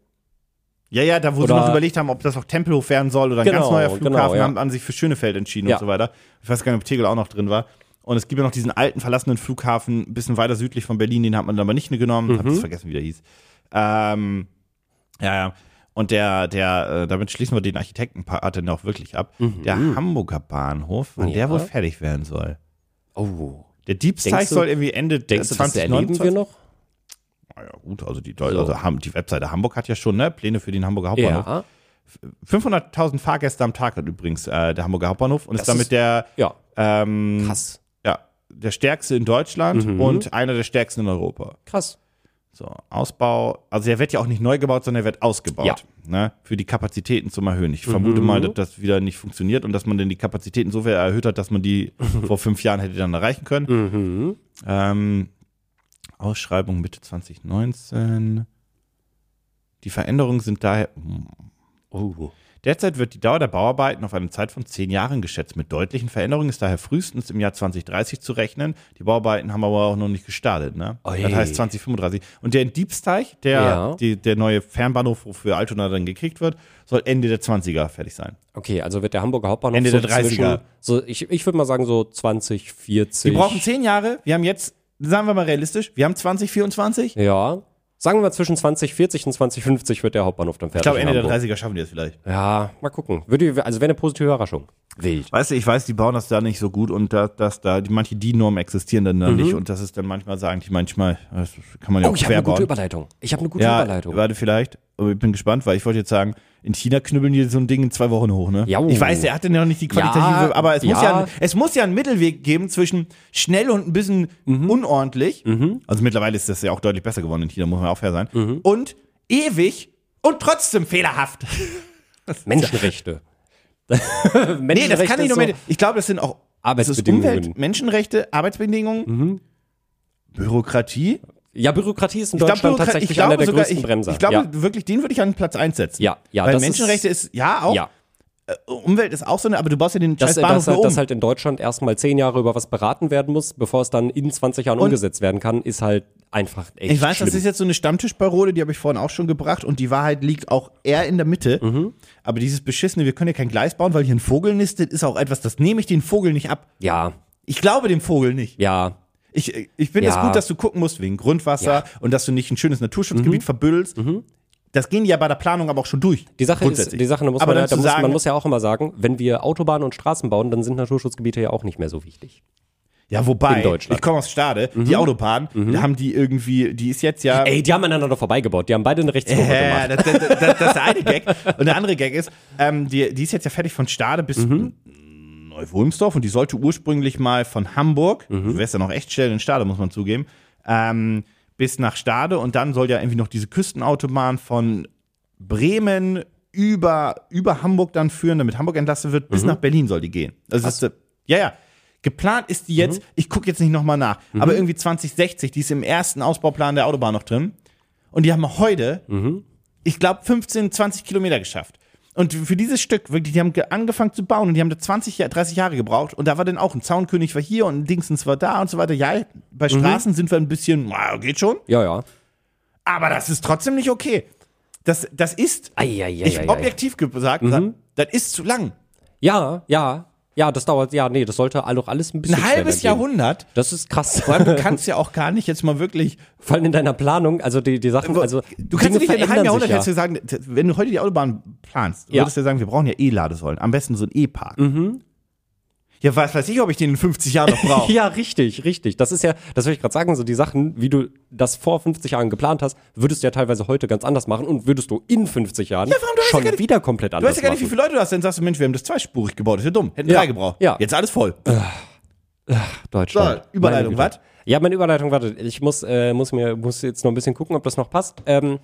Ja, ja, da wo sie Oder- noch überlegt haben, ob das auch Tempelhof werden soll oder ein Genau, ganz neuer Flughafen, genau, ja. haben an sich für Schönefeld entschieden Ja. und so weiter. Ich weiß gar nicht, ob Tegel auch noch drin war. Und es gibt ja noch diesen alten verlassenen Flughafen, ein bisschen weiter südlich von Berlin, den hat man dann aber nicht genommen. Hab Mhm. das vergessen, wie der hieß. Ähm, ja, ja. Und der, der, äh, damit schließen wir den Architektenpart dann auch wirklich ab. Der Hamburger Bahnhof, wann der Mhm. Ja. wohl fertig werden soll. Oh. Der Diebsteig soll irgendwie Ende Denkst du, das erleben 2029 wir noch? Na ja, gut, also die, also Ham- die Webseite Hamburg hat ja schon ne, Pläne für den Hamburger Hauptbahnhof. Ja. 500.000 Fahrgäste am Tag hat übrigens äh, der Hamburger Hauptbahnhof und Das ist damit ist- der, Ja. ähm, Krass. ja, der stärkste in Deutschland Mhm. und einer der stärksten in Europa. Krass. So, Ausbau, also der wird ja auch nicht neu gebaut, sondern er wird ausgebaut, Ja. ne, für die Kapazitäten zum Erhöhen. Ich vermute mal, dass das wieder nicht funktioniert und dass man denn die Kapazitäten so sehr erhöht hat, dass man die vor fünf Jahren hätte dann erreichen können. Mhm. Ähm, Ausschreibung Mitte 2019. Die Veränderungen sind daher. Oh. Derzeit wird die Dauer der Bauarbeiten auf eine Zeit von zehn Jahren geschätzt. Mit deutlichen Veränderungen ist daher frühestens im Jahr 2030 zu rechnen. Die Bauarbeiten haben aber auch noch nicht gestartet. Ne? Oi. Das heißt 2035. Und der in Diebsteig, der, Ja. die, der neue Fernbahnhof, wofür Altona dann gekriegt wird, soll Ende der 20er fertig sein. Okay, also wird der Hamburger Hauptbahnhof Ende so der 30er. zwischen, so ich, ich würde mal sagen so 20, 40. Wir brauchen zehn Jahre. Wir haben jetzt, sagen wir mal realistisch, wir haben 2024. Ja. Sagen wir mal zwischen 2040 und 2050 wird der Hauptbahnhof dann Ich fertig. glaube, Ende der Hamburg. 30er schaffen die es vielleicht. Ja, mal gucken. Würde, also wäre eine positive Überraschung. Wild. Weißt du, ich weiß, die bauen das da nicht so gut und da, dass da die, manche DIN-Normen existieren dann da nicht und das ist dann manchmal, sagen die manchmal, das kann man ja Oh, auch ich habe eine gute. Überleitung. Ich habe eine gute Ja, Überleitung. warte vielleicht, aber ich bin gespannt, weil ich wollte jetzt sagen, in China knüppeln die so ein Ding in zwei Wochen hoch, ne? Jau. Ich weiß, der hat ja noch nicht die qualitative, Ja, aber es, Muss ja. ja, es muss ja einen Mittelweg geben zwischen schnell und ein bisschen Mhm. unordentlich. Also mittlerweile ist das ja auch deutlich besser geworden in China, muss man auch fair sein. Mhm. Und ewig und trotzdem fehlerhaft. Menschenrechte. Nee, das kann nicht nur so. Ich glaube, das sind auch Arbeitsbedingungen. Umwelt, Menschenrechte, Arbeitsbedingungen, Bürokratie. Ja, Bürokratie ist in Ich Deutschland Bürokra- tatsächlich ich glaube einer der sogar, größten ich, Bremser. ich glaube ja. wirklich, den würde ich an Platz 1 setzen. Ja, ja, Weil das Menschenrechte ist, ja auch, ja. Umwelt ist auch so eine, aber du baust ja den dass, scheiß Bahnhof dass, nur dass um. halt in Deutschland erstmal zehn Jahre über was beraten werden muss, bevor es dann in 20 Jahren umgesetzt werden kann, ist halt einfach echt Ich weiß, schlimm. das ist jetzt so eine Stammtischparole, die habe ich vorhin auch schon gebracht und die Wahrheit liegt auch eher in der Mitte. Mhm. Aber dieses beschissene, wir können ja kein Gleis bauen, weil hier ein Vogel nistet, ist auch etwas, das nehme ich den Vogel nicht ab. ja, Ich glaube dem Vogel nicht. ja, Ich, ich finde es Ja. gut, dass du gucken musst wegen Grundwasser Ja. Mhm. und dass du nicht ein schönes Naturschutzgebiet verbüllst. Das gehen die ja bei der Planung aber auch schon durch. Die Sache ist, die Sache, da muss, aber man, da muss sagen, man muss ja auch immer sagen, wenn wir Autobahnen und Straßen bauen, dann sind Naturschutzgebiete ja auch nicht mehr so wichtig. ja, wobei. Mhm. ich komme aus Stade, die Autobahn, da haben die irgendwie, die ist jetzt ja. Ey, die haben aneinander vorbeigebaut, die haben beide eine Rechtskurve Ja, gemacht. das, das, das, das ist der eine Gag. Und der andere Gag ist, ähm, die, die ist jetzt ja fertig von Stade bis Mhm. Neu-Wulmsdorf und die sollte ursprünglich mal von Hamburg, Mhm. du wärst ja noch echt schnell in Stade, muss man zugeben, ähm, bis nach Stade und dann soll ja irgendwie noch diese Küstenautobahn von Bremen über, über Hamburg dann führen, damit Hamburg entlastet wird, Mhm. bis nach Berlin soll die gehen. Also das ist, äh, ja, ja. Geplant ist die Mhm. jetzt, ich gucke jetzt nicht nochmal nach, aber irgendwie 2060, die ist im ersten Ausbauplan der Autobahn noch drin. Und die haben heute, Mhm. ich glaube, 15, 20 Kilometer geschafft. Und für dieses Stück, wirklich, die haben ge- angefangen zu bauen und die haben da 20, Jahr- 30 Jahre gebraucht. Und da war dann auch ein Zaunkönig war hier und ein Dingsens war da und so weiter. Ja, bei Mhm. Straßen sind wir ein bisschen, geht schon. Ja, ja. Aber das ist trotzdem nicht okay. Das, das ist, Eieieiei. ich, objektiv gesagt, Mhm. das ist zu lang. Ja, ja. Ja, das dauert, ja, nee, das sollte auch alles ein bisschen Ein halbes gehen. Jahrhundert. Das ist krass. Vor allem, du kannst ja auch gar nicht jetzt mal wirklich Vor allem in deiner Planung, also die, die Sachen, also du kannst ja nicht in einem halben Jahrhundert ja. sagen, wenn du heute die Autobahn planst, würdest du ja sagen, wir brauchen ja E-Ladesäulen. Am besten so ein E-Park. Ja, was weiß ich, ob ich den in 50 Jahren noch brauche. Ja, richtig, richtig. Das ist ja, das will ich gerade sagen, so die Sachen, wie du das vor 50 Jahren geplant hast, würdest du ja teilweise heute ganz anders machen und würdest du in 50 Jahren? Du ja schon gar nicht- wieder komplett Du anders weißt ja gar nicht, wie machen. viele Leute du hast, dann sagst du, Mensch, wir haben das zweispurig gebaut, ist ja dumm. Hätten Ja. drei gebraucht. Ja. Jetzt alles voll. Deutschland. So, Überleitung, was? Ja, meine Überleitung, warte, ich muss, äh, muss mir, muss jetzt noch ein bisschen gucken, ob das noch passt. Ähm,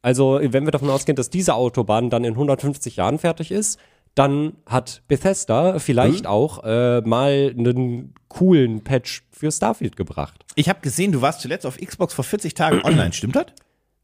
also, wenn wir davon ausgehen, dass diese Autobahn dann in 150 Jahren fertig ist, dann hat Bethesda vielleicht Hm? auch äh, mal einen coolen Patch für Starfield gebracht. Ich habe gesehen, du warst zuletzt auf Xbox vor 40 Tagen online, stimmt das?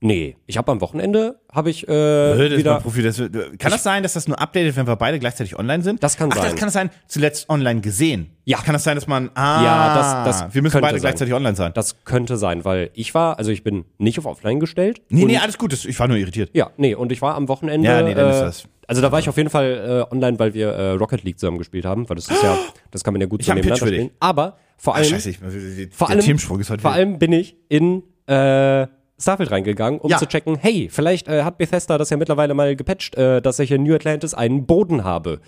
Nee, ich habe am Wochenende, habe ich äh, Das mein wieder, Profil. Das, kann das sein, dass das nur updatet, wenn wir beide gleichzeitig online sind? Das kann Ach, sein. das kann es sein, zuletzt online gesehen. Ja. Kann das sein, dass man, ah, Ja, das- das wir müssen beide sein. gleichzeitig online sein. das könnte sein, weil ich war, also ich bin nicht auf Offline gestellt. nee, nee, alles gut, das, ich war nur irritiert. Ja, nee, und ich war am Wochenende. Ja, nee, dann ist äh, das- Also da war ich auf jeden Fall äh, online, weil wir äh, Rocket League zusammen gespielt haben, weil das ist ja, das kann man ja gut Ich so nebeneinander spielen. Aber vor allem, scheiße, ich, vor allem, Themensprung ist heute vor allem bin ich in äh, Starfield reingegangen, um Ja. zu checken, hey, vielleicht äh, hat Bethesda das ja mittlerweile mal gepatcht, äh, dass ich in New Atlantis einen Boden habe.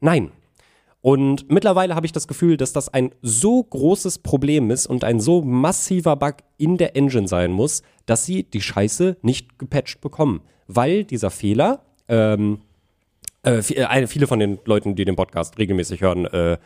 Nein. Und mittlerweile habe ich das Gefühl, dass das ein so großes Problem ist und ein so massiver Bug in der Engine sein muss, dass sie die Scheiße nicht gepatcht bekommen. Weil dieser Fehler, ähm, äh, äh, viele von den Leuten, die den Podcast regelmäßig hören, äh,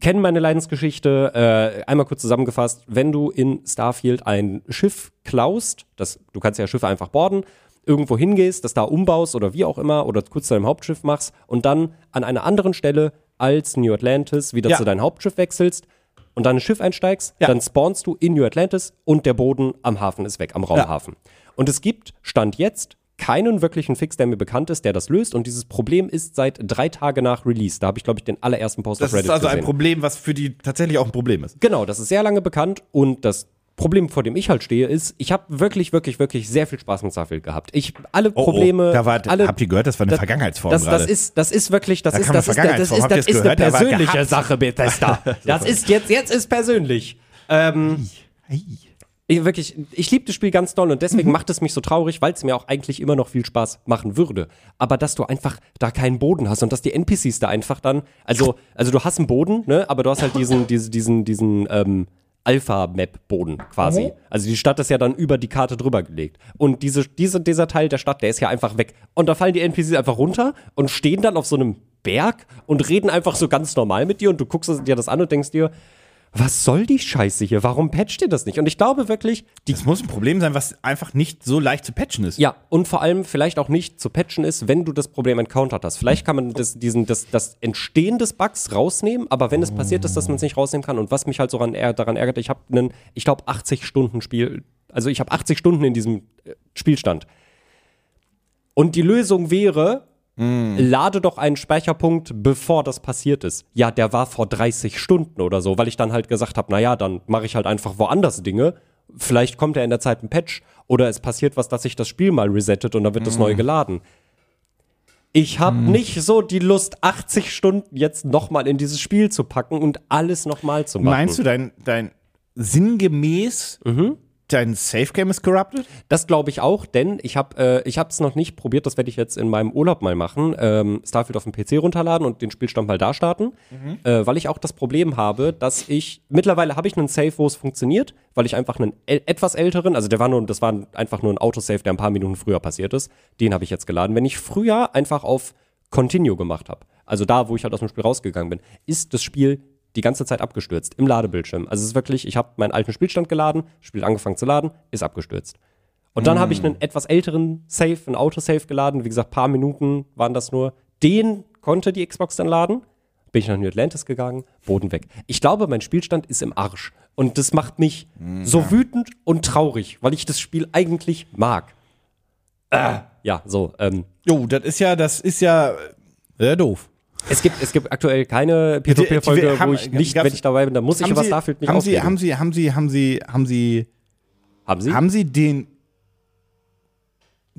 kennen meine Leidensgeschichte. Äh, einmal kurz zusammengefasst, wenn du in Starfield ein Schiff klaust, das, du kannst ja Schiffe einfach borden, irgendwo hingehst, das da umbaust oder wie auch immer oder kurz zu deinem Hauptschiff machst und dann an einer anderen Stelle als New Atlantis wieder Ja. zu deinem Hauptschiff wechselst und dann ein Schiff einsteigst, Ja. dann spawnst du in New Atlantis und der Boden am Hafen ist weg, am Raumhafen. Und es gibt, Stand jetzt, keinen wirklichen Fix, der mir bekannt ist, der das löst. Und dieses Problem ist seit drei Tage nach Release. Da habe ich, glaube ich, den allerersten Post Das auf Reddit ist also ein gesehen. Problem, was für die tatsächlich auch ein Problem ist. Genau, das ist sehr lange bekannt und das Problem, vor dem ich halt stehe, ist, ich habe wirklich, wirklich, wirklich sehr viel Spaß mit Starfield gehabt. Ich alle Probleme, Oh, da war, alle, habt ihr gehört, das war eine das- Vergangenheitsform das, das ist, das ist wirklich, das Da ist, das ist, das ist, das ist eine persönliche. Sache, Bethesda. Das ist jetzt, jetzt ist persönlich. Ähm, ich, wirklich, ich liebe das Spiel ganz doll und Mhm. deswegen macht es mich so traurig, weil es mir auch eigentlich immer noch viel Spaß machen würde. Aber dass du einfach da keinen Boden hast und dass die NPCs da einfach dann, also, also du hast einen Boden, ne, aber du hast halt diesen, diesen, diesen, diesen, ähm, Alpha-Map-Boden quasi. Mhm. Also die Stadt ist ja dann über die Karte drüber gelegt. Und diese, diese, dieser Teil der Stadt, der ist ja einfach weg. Und da fallen die NPCs einfach runter und stehen dann auf so einem Berg und reden einfach so ganz normal mit dir und du guckst dir das an und denkst dir, was soll die Scheiße hier? Warum patcht ihr das nicht? Und ich glaube wirklich, die Das muss ein Problem sein, was einfach nicht so leicht zu patchen ist. ja, und vor allem vielleicht auch nicht zu patchen ist, wenn du das Problem encountert hast. Vielleicht kann man das, diesen, das, das Entstehen des Bugs rausnehmen, aber wenn es passiert ist, dass man es nicht rausnehmen kann und was mich halt so daran, ärgert- daran ärgert, ich habe einen, ich glaube, 80 Stunden Spiel, also ich habe 80 Stunden in diesem äh, Spielstand. Und die Lösung wäre, Lade doch einen Speicherpunkt, bevor das passiert ist. Ja, der war vor 30 Stunden oder so, weil ich dann halt gesagt habe, naja, dann mache ich halt einfach woanders Dinge. Vielleicht kommt ja in der Zeit ein Patch oder es passiert was, dass sich das Spiel mal resettet und dann wird das neu geladen. Ich habe nicht so die Lust, 80 Stunden jetzt nochmal in dieses Spiel zu packen und alles nochmal zu machen. Meinst du, dein, dein sinngemäß dein Safe Game ist corrupted? Das glaube ich auch, denn ich habe äh, ich habe es noch nicht probiert. Das werde ich jetzt in meinem Urlaub mal machen. Ähm, Starfield auf dem PC runterladen und den Spielstand mal da starten, äh, weil ich auch das Problem habe, dass ich mittlerweile habe ich einen Safe, wo es funktioniert, weil ich einfach einen äl- etwas älteren, also der war nur, das war einfach nur ein Autosave, der ein paar Minuten früher passiert ist. Den habe ich jetzt geladen. Wenn ich früher einfach auf Continue gemacht habe, also da, wo ich halt aus dem Spiel rausgegangen bin, ist das Spiel die ganze Zeit abgestürzt im Ladebildschirm. Also es ist wirklich, ich habe meinen alten Spielstand geladen, Spiel angefangen zu laden, ist abgestürzt. Und dann habe ich einen etwas älteren Save, einen Autosave geladen. Wie gesagt, paar Minuten waren das nur. Den konnte die Xbox dann laden. Bin ich nach New Atlantis gegangen, Boden weg. Ich glaube, mein Spielstand ist im Arsch. Und das macht mich so wütend und traurig, weil ich das Spiel eigentlich mag. Äh, ja, so. Ähm, Jo, das ist ja, das ist ja äh, doof. Es, gibt, es gibt aktuell keine Die- die- P2P-Folge, haben- wo ich nicht, wenn ich dabei bin, dann muss ich Sie, Starfield nicht haben Sie, haben Sie, haben Sie, haben Sie, haben Sie, haben Sie? haben Sie den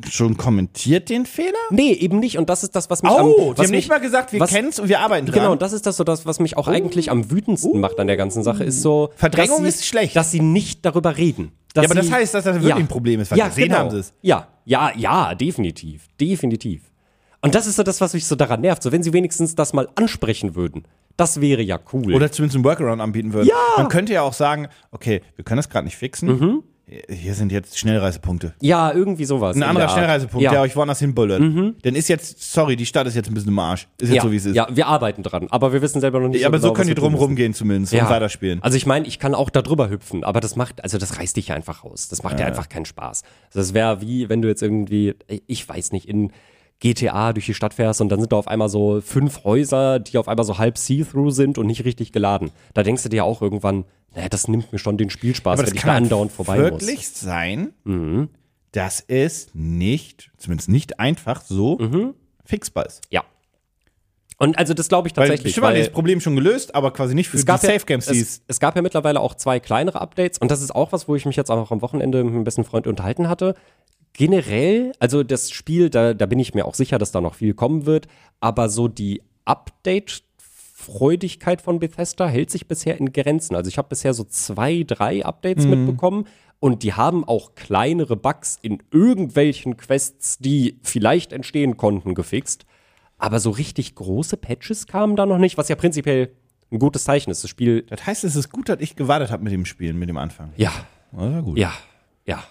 schon kommentiert, den Fehler? nee, eben nicht. Und das ist das, was mich am, Oh, die was haben mich, nicht mal gesagt, wir was- kennen's und wir arbeiten dran. Genau, und das ist das so das, was mich auch eigentlich am wütendsten macht an der ganzen Sache, ist so. Verdrängung dass sie, ist schlecht. Dass sie nicht darüber reden. Ja, aber das sie- heißt, dass das wirklich ein Problem ist, weil ja, gesehen genau. haben sie es. Ja, ja, ja, definitiv. Definitiv. Und das ist so das, was mich so daran nervt. So, wenn sie wenigstens das mal ansprechen würden, das wäre ja cool. Oder zumindest einen Workaround anbieten würden. Ja. Mhm. Man könnte ja auch sagen, okay, wir können das gerade nicht fixen. Hier sind jetzt Schnellreisepunkte. ja, irgendwie sowas. Ein in anderer. Schnellreisepunkt, ja. Mhm. der euch woanders hinbullert. Dann ist jetzt, sorry, die Stadt ist jetzt ein bisschen im Arsch. Ist jetzt ja, so, wie es ist. ja, wir arbeiten dran, aber wir wissen selber noch nicht Ja, aber so genau, können die was wir drum tun müssen. rumgehen zumindest und weiterspielen. Also ich meine, ich kann auch da drüber hüpfen, aber das macht, also das reißt dich ja einfach raus. Das macht ja, einfach keinen Spaß. Also das wäre wie, wenn du jetzt irgendwie, ich weiß nicht, in GTA durch die Stadt fährst und dann sind da auf einmal so fünf Häuser, die auf einmal so halb see-through sind und nicht richtig geladen. Da denkst du dir auch irgendwann, naja, das nimmt mir schon den Spielspaß, Aber wenn das ich kann da halt andauernd vorbei wirklich muss. sein, dass es nicht, zumindest nicht einfach so Mhm. fixbar ist. Ja. Und also das glaube ich Weil tatsächlich. war weil- dieses Problem schon gelöst, aber quasi nicht für es die gab, ja, Safe Games, die es, es gab ja mittlerweile auch zwei kleinere Updates und das ist auch was, wo ich mich jetzt auch am Wochenende mit meinem besten Freund unterhalten hatte. Generell, also das Spiel, da, da bin ich mir auch sicher, dass da noch viel kommen wird, aber so die Update-Freudigkeit von Bethesda hält sich bisher in Grenzen. Also ich habe bisher so zwei, drei Updates Mhm. mitbekommen und die haben auch kleinere Bugs in irgendwelchen Quests, die vielleicht entstehen konnten, gefixt. Aber so richtig große Patches kamen da noch nicht, was ja prinzipiell ein gutes Zeichen ist. Das Spiel, Das heißt, es ist gut, dass ich gewartet habe mit dem Spielen, mit dem Anfang. ja, Das war gut. ja, ja.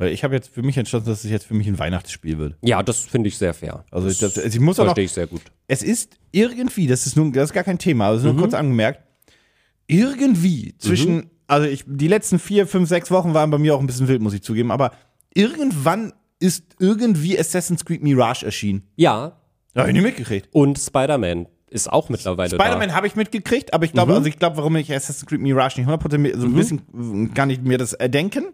Weil ich habe jetzt für mich entschlossen, dass es jetzt für mich ein Weihnachtsspiel wird. Ja, das finde ich sehr fair. Also ich, das, ich muss auch noch, Verstehe ich sehr gut. es ist irgendwie, das ist nun, das ist gar kein Thema, also nur kurz angemerkt, irgendwie zwischen, also ich, die letzten vier, fünf, sechs Wochen waren bei mir auch ein bisschen wild, muss ich zugeben, aber irgendwann ist irgendwie Assassin's Creed Mirage erschienen. Ja, Da habe ich nicht mitgekriegt. und Spider-Man ist auch mittlerweile Spider-Man habe ich mitgekriegt, aber ich glaube, also ich glaube, warum ich Assassin's Creed Mirage nicht 100% mir- so ein bisschen äh, kann ich mir das erdenken.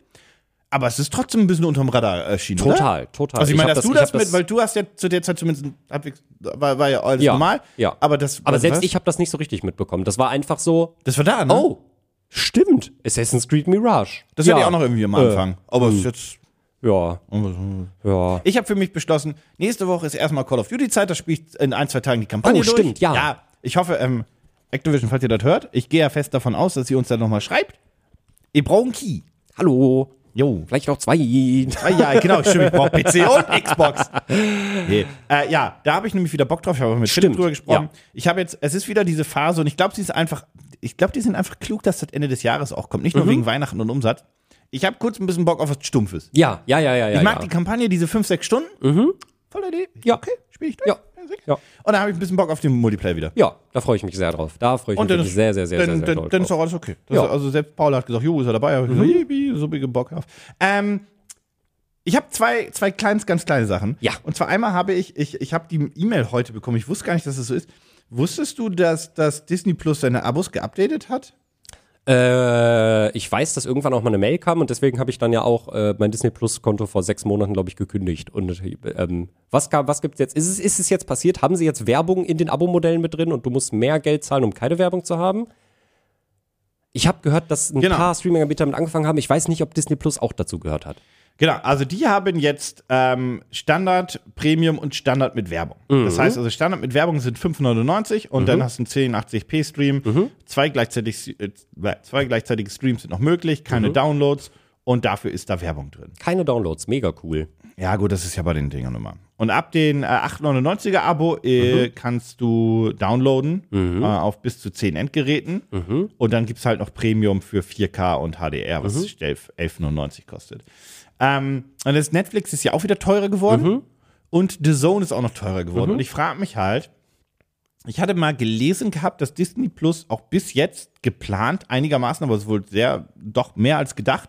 Aber es ist trotzdem ein bisschen unterm Radar erschienen. da. Oder? Total, total. Also ich meine, dass du ich das mit, weil du hast ja zu der Zeit zumindest war, war ja alles Ja, normal. ja. Aber das, aber selbst was? ich habe das nicht so richtig mitbekommen. Das war einfach so, das war da, ne? oh, stimmt, Assassin's Creed Mirage. das ja. hätte ich auch noch irgendwie am Anfang. aber es ist jetzt. Ja, ja. Ich habe für mich beschlossen, nächste Woche ist erstmal Call of Duty Zeit, da spiele ich in ein, zwei Tagen die Kampagne Oh, durch. stimmt, ja. Ja, ich hoffe, ähm, Activision, falls ihr das hört, ich gehe ja fest davon aus, dass ihr uns dann nochmal schreibt. Ihr braucht einen Key. Hallo, Jo. vielleicht noch zwei. Ah, ja, genau, stimmt, ich brauche PC und Xbox. Nee. Äh, ja, da habe ich nämlich wieder Bock drauf. Ich habe mit Philipp Stimmt, drüber gesprochen. ja. Ich habe jetzt, es ist wieder diese Phase und ich glaube, sie ist einfach, ich glaube, die sind einfach klug, dass das Ende des Jahres auch kommt. Nicht nur Mhm. wegen Weihnachten und Umsatz. Ich habe kurz ein bisschen Bock auf was Stumpfes. Ja, ja, ja, ja, ja. Ich mag ja. die Kampagne, diese 5, 6 Stunden. Volle Idee. Ja. Okay, spiele ich durch. Ja. Ja. Und dann habe ich ein bisschen Bock auf den Multiplayer wieder. Ja, da freue ich mich sehr drauf. Da freue ich Und mich ist, sehr, sehr, sehr, dann, sehr, sehr dann, doll dann ist drauf. auch alles okay. Das Ja. ist, also selbst Paul hat gesagt, jo, ist er dabei. Ich gesagt, yippie, so big Bock drauf. Ähm, ich habe zwei, zwei kleines, ganz kleine Sachen. Ja. Und zwar einmal habe ich, ich, ich habe die E-Mail heute bekommen. Ich wusste gar nicht, dass es das so ist. Wusstest du, dass, dass Disney Plus seine Abos geupdatet hat? Äh, ich weiß, dass irgendwann auch mal eine Mail kam und deswegen habe ich dann ja auch äh, mein Disney Plus Konto vor sechs Monaten, glaube ich, gekündigt. Und ähm, was, gab, was gibt's jetzt? Ist es, ist es jetzt passiert? Haben sie jetzt Werbung in den Abo-Modellen mit drin und du musst mehr Geld zahlen, um keine Werbung zu haben? Ich habe gehört, dass ein Genau. paar Streaming-Anbieter damit angefangen haben. Ich weiß nicht, ob Disney Plus auch dazu gehört hat. Genau, also die haben jetzt ähm, Standard, Premium und Standard mit Werbung. Das heißt also, Standard mit Werbung sind 5,99 und dann hast du einen 1080p-Stream. Zwei, gleichzeitig, äh, zwei gleichzeitige Streams sind noch möglich, keine Downloads und dafür ist da Werbung drin. Keine Downloads, mega cool. Ja, gut, das ist ja bei den Dingern immer. Und ab den äh, 8,99er Abo äh, kannst du downloaden äh, auf bis zu 10 Endgeräten. Und dann gibt es halt noch Premium für 4K und HDR, was 11 11,99 kostet. Ähm, und das Netflix ist ja auch wieder teurer geworden. Und The Zone ist auch noch teurer geworden. Und ich frage mich halt, ich hatte mal gelesen gehabt, dass Disney Plus auch bis jetzt geplant, einigermaßen, aber es ist wohl sehr, doch mehr als gedacht.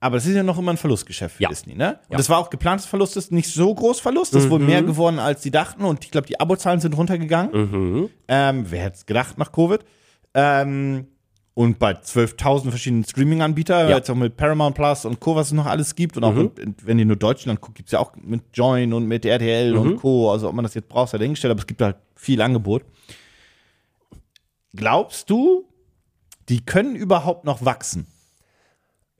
Aber es ist ja noch immer ein Verlustgeschäft für Ja. Disney, ne? Und Ja. das war auch geplantes Verlust, ist nicht so groß Verlust, das ist wohl mehr geworden, als sie dachten. Und ich glaube, die Abozahlen sind runtergegangen. Ähm, wer hätte es gedacht nach Covid? Ähm, und bei 12.000 verschiedenen Streaming-Anbietern, Ja. jetzt auch mit Paramount Plus und Co., was es noch alles gibt. Und auch, in, in, wenn ihr nur Deutschland guckt, gibt es ja auch mit Join und mit RTL und Co. Also, ob man das jetzt braucht, sei dahingestellt, aber es gibt halt viel Angebot. Glaubst du, die können überhaupt noch wachsen?